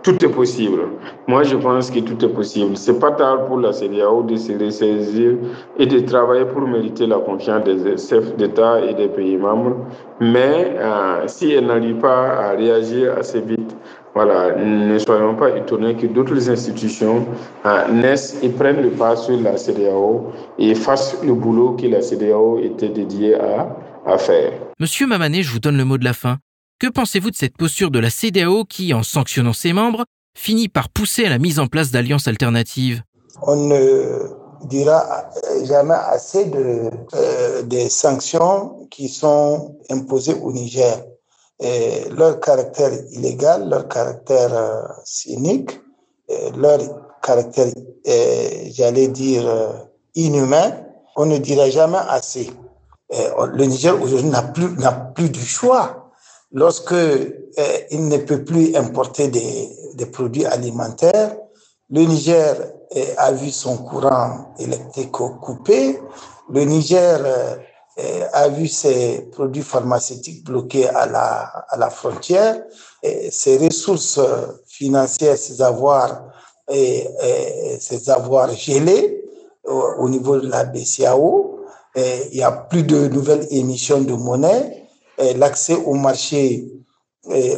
tout est possible. Moi, je pense que tout est possible. C'est pas tard pour la CDAO de se ressaisir et de travailler pour mériter la confiance des chefs d'État et des pays membres. Mais si elle n'arrive pas à réagir assez vite, voilà, ne soyons pas étonnés que d'autres institutions naissent et prennent le pas sur la CDAO et fassent le boulot que la CDAO était dédiée à, à faire. Monsieur Mamané, je vous donne le mot de la fin. Que pensez-vous de cette posture de la CDAO qui, en sanctionnant ses membres, finit par pousser à la mise en place d'alliances alternatives? On ne dira jamais assez de, euh, des sanctions qui sont imposées au Niger. Leur caractère illégal, leur caractère euh, cynique, leur caractère, euh, j'allais dire, euh, inhumain, on ne dira jamais assez. le Niger aujourd'hui n'a plus, n'a plus de choix. Lorsque il ne peut plus importer des, des produits alimentaires, le Niger a vu son courant électrique coupé. Le Niger a vu ses produits pharmaceutiques bloqués à la, à la frontière, ses ressources financières, ses avoirs, et, ses avoirs gelés au, au, niveau de la BCAO. Il n'y a plus de nouvelles émissions de monnaie. L'accès au marché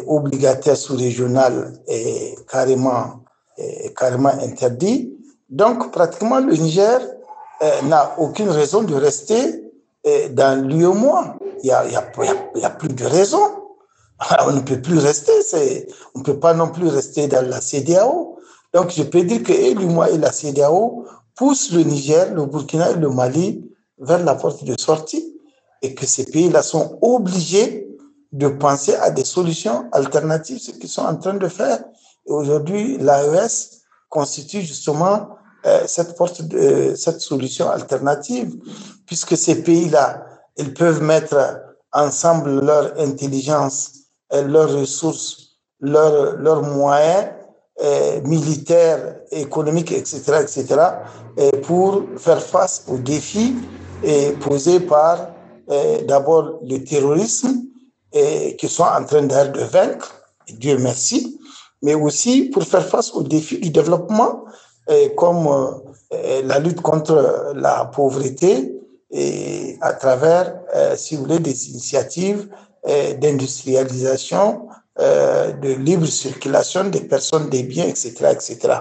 obligataire sous-régional est carrément, est carrément interdit. Donc, pratiquement, le Niger n'a aucune raison de rester dans l'UEMOA. Il n'y a, il y a, a plus de raison. On ne peut plus rester. On ne peut pas non plus rester dans la CDAO. Donc, je peux dire que et l'UEMOA et la CDAO poussent le Niger, le Burkina et le Mali vers la porte de sortie et que ces pays-là sont obligés de penser à des solutions alternatives, ce qu'ils sont en train de faire. Et aujourd'hui, l'AES constitue justement euh, cette porte de, cette solution alternative, puisque ces pays-là, ils peuvent mettre ensemble leur intelligence, leurs ressources, leurs, moyens euh, militaires, économiques, etc., etc., et pour faire face aux défis et posés par euh, d'abord le terrorisme, qui sont en train de vaincre, Dieu merci, mais aussi pour faire face aux défis du développement, comme euh, la lutte contre la pauvreté et à travers, euh, si vous voulez, des initiatives euh, d'industrialisation, de libre circulation des personnes, des biens, etc., etc.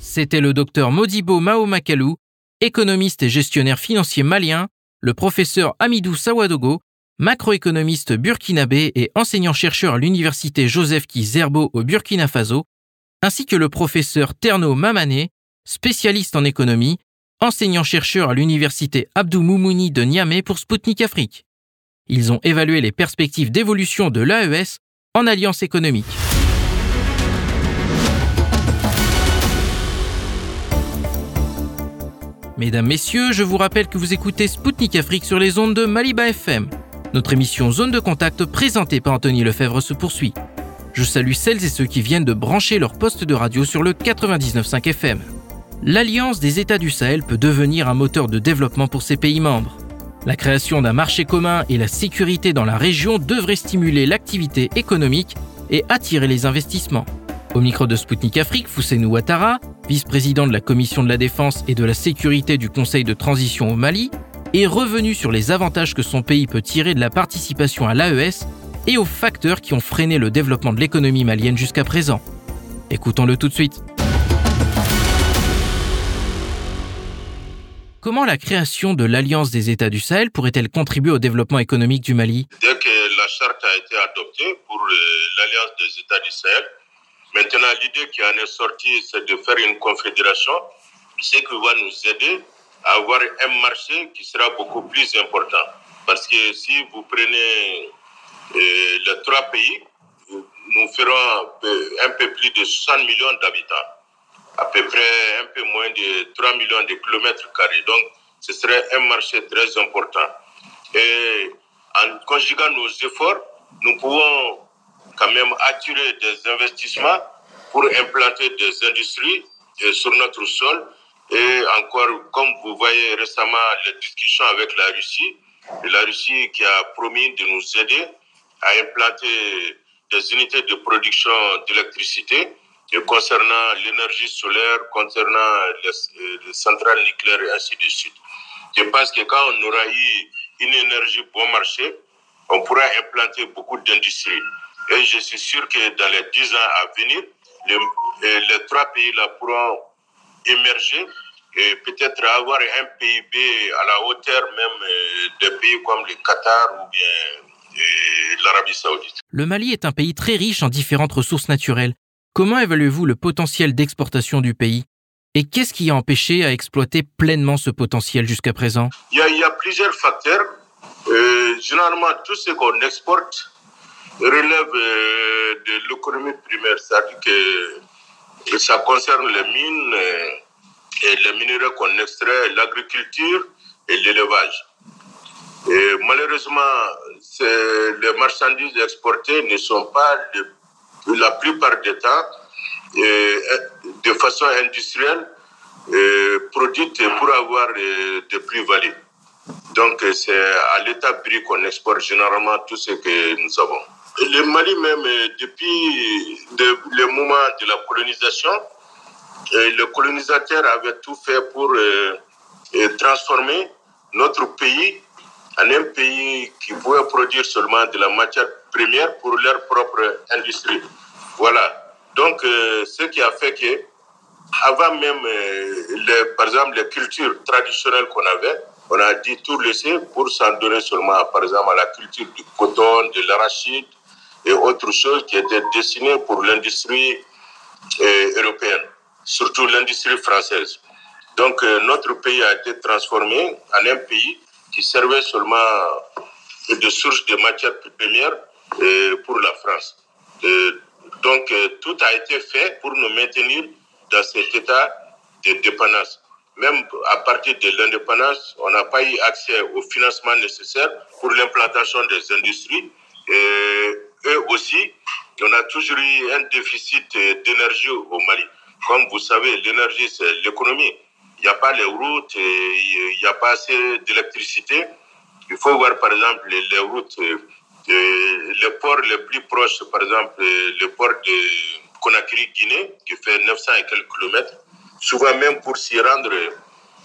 C'était le docteur Modibo Mao Makalou, économiste et gestionnaire financier malien, le professeur Amidou Sawadogo, macroéconomiste burkinabé et enseignant-chercheur à l'université Joseph Kizerbo au Burkina Faso, ainsi que le professeur Terno Mamané, spécialiste en économie, enseignant-chercheur à l'université Abdou Moumouni de Niamey pour Sputnik Afrique. Ils ont évalué les perspectives d'évolution de l'AES en alliance économique. Mesdames, Messieurs, je vous rappelle que vous écoutez Spoutnik Afrique sur les ondes de Maliba FM. Notre émission Zone de contact présentée par Anthony Lefebvre se poursuit. Je salue celles et ceux qui viennent de brancher leur poste de radio sur le 99.5 FM. L'Alliance des États du Sahel peut devenir un moteur de développement pour ses pays membres. La création d'un marché commun et la sécurité dans la région devraient stimuler l'activité économique et attirer les investissements. Au micro de Spoutnik Afrique, Fousseinou Ouattara, vice-président de la Commission de la Défense et de la Sécurité du Conseil de transition au Mali, est revenu sur les avantages que son pays peut tirer de la participation à l'AES et aux facteurs qui ont freiné le développement de l'économie malienne jusqu'à présent. Écoutons-le tout de suite. Comment la création de l'Alliance des États du Sahel pourrait-elle contribuer au développement économique du Mali? Dès que la charte a été adoptée pour l'Alliance des États du Sahel, maintenant l'idée qui en est sortie, c'est de faire une confédération, ce qui va nous aider à avoir un marché qui sera beaucoup plus important. Parce que si vous prenez euh, les trois pays, nous ferons un peu plus de 60 millions d'habitants, à peu près un peu moins de 3 millions de kilomètres carrés. Donc, ce serait un marché très important. Et en conjuguant nos efforts, nous pouvons quand même attirer des investissements pour implanter des industries sur notre sol Et encore, comme vous voyez récemment les discussions avec la Russie, la Russie qui a promis de nous aider à implanter des unités de production d'électricité concernant l'énergie solaire, concernant les, centrales nucléaires et ainsi de suite. Je pense que quand on aura eu une énergie bon marché, on pourra implanter beaucoup d'industries. Et je suis sûr que dans les dix ans à venir, les, les trois pays-là pourront émerger et peut-être avoir un PIB à la hauteur même euh, des pays comme le Qatar ou bien euh, l'Arabie saoudite. Le Mali est un pays très riche en différentes ressources naturelles. Comment évaluez-vous le potentiel d'exportation du pays et qu'est-ce qui a empêché à exploiter pleinement ce potentiel jusqu'à présent? Il y, a, plusieurs facteurs. Euh, généralement, tout ce qu'on exporte relève euh, de l'économie primaire, c'est-à-dire que ça concerne les mines et les minéraux qu'on extrait, l'agriculture et l'élevage. Malheureusement, les marchandises exportées ne sont pas la plupart du temps de façon industrielle produites pour avoir des plus-values. Donc c'est à l'état prix qu'on exporte généralement tout ce que nous avons. Le Mali même, depuis le moment de la colonisation, le colonisateur avait tout fait pour euh, transformer notre pays en un pays qui pouvait produire seulement de la matière première pour leur propre industrie. Voilà. Donc, euh, ce qui a fait que, avant même, euh, par exemple, les cultures traditionnelles qu'on avait, on a dit tout laisser pour s'en donner seulement, par exemple, à la culture du coton, de l'arachide et autres choses qui étaient destinées pour l'industrie européenne surtout l'industrie française. Donc euh, notre pays a été transformé en un pays qui servait seulement de source de matières premières euh, pour la France. Euh, donc tout a été fait pour nous maintenir dans cet état de dépendance. Même à partir de l'indépendance, on n'a pas eu accès au financement nécessaire pour l'implantation des industries. Et eux aussi, on a toujours eu un déficit d'énergie au Mali. Comme vous savez, l'énergie, c'est l'économie. Il n'y a pas les routes, il n'y a pas assez d'électricité. Il faut voir, par exemple, les, routes, euh, les ports les plus proches, par exemple, le port de Conakry, Guinée, qui fait 900 et quelques kilomètres. Souvent, même pour s'y rendre,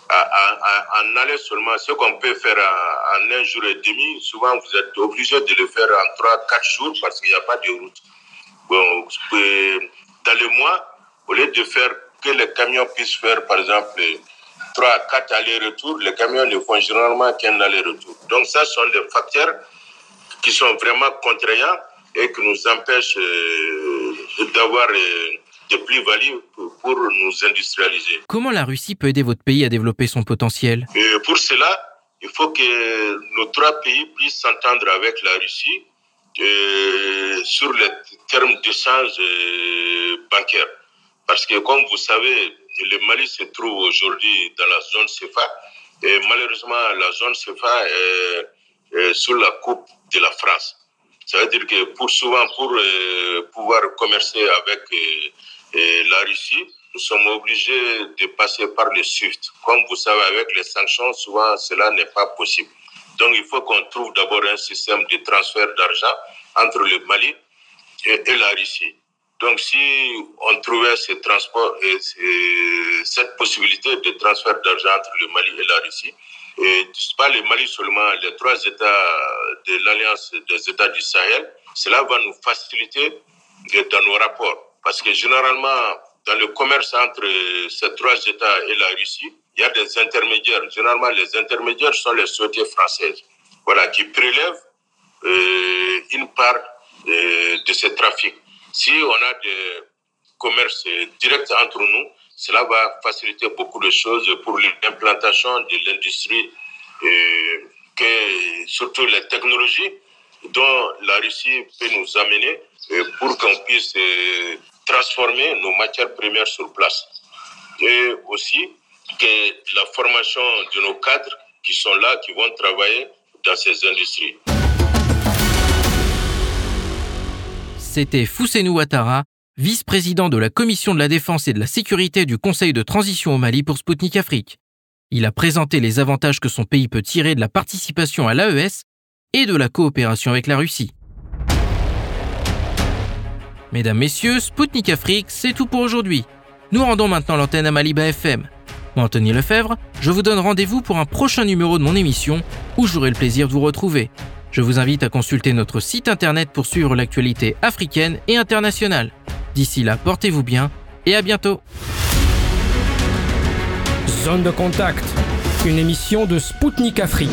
en aller seulement, ce qu'on peut faire en, un jour et demi, souvent vous êtes obligé de le faire en 3-4 jours parce qu'il n'y a pas de route. Bon, dans le mois, au lieu de faire que les camions puissent faire, par exemple, 3 4 allers-retours, les camions ne font généralement qu'un aller-retour. Donc, ça sont des facteurs qui sont vraiment contraignants et qui nous empêchent euh, d'avoir euh, des plus-values pour, nous industrialiser. Comment la Russie peut aider votre pays à développer son potentiel? Et Pour cela, il faut que nos trois pays puissent s'entendre avec la Russie euh, sur les termes d'échange bancaire. Parce que comme vous savez, le Mali se trouve aujourd'hui dans la zone CFA et malheureusement la zone CFA est, sous la coupe de la France. Ça veut dire que pour souvent pour euh, pouvoir commercer avec euh, la Russie, nous sommes obligés de passer par le SWIFT. Comme vous savez, avec les sanctions, souvent cela n'est pas possible. Donc il faut qu'on trouve d'abord un système de transfert d'argent entre le Mali et la Russie. Donc, si on trouvait ce transport et cette possibilité de transfert d'argent entre le Mali et la Russie, et pas le Mali seulement, les trois États de l'Alliance des États du Sahel, cela va nous faciliter dans nos rapports. Parce que généralement, dans le commerce entre ces trois États et la Russie, il y a des intermédiaires. Généralement, les intermédiaires sont les sociétés françaises, voilà, qui prélèvent euh, une part euh, de ce trafic. Si on a des commerces directs entre nous, cela va faciliter beaucoup de choses pour l'implantation de l'industrie, que surtout les technologies dont la Russie peut nous amener pour qu'on puisse euh, transformer nos matières premières sur place. Et aussi que la formation de nos cadres qui sont là, qui vont travailler dans ces industries. c'était Fousseinou Ouattara, vice-président de la Commission de la Défense et de la Sécurité du Conseil de transition au Mali pour Sputnik Afrique. Il a présenté les avantages que son pays peut tirer de la participation à l'AES et de la coopération avec la Russie. Mesdames, Messieurs, Spoutnik Afrique, c'est tout pour aujourd'hui. Nous rendons maintenant l'antenne à Maliba FM. Moi, Anthony Lefebvre, je vous donne rendez-vous pour un prochain numéro de mon émission où j'aurai le plaisir de vous retrouver. Je vous invite à consulter notre site internet pour suivre l'actualité africaine et internationale. D'ici là, portez-vous bien et à bientôt. Zone de contact, une émission de Spoutnik Afrique.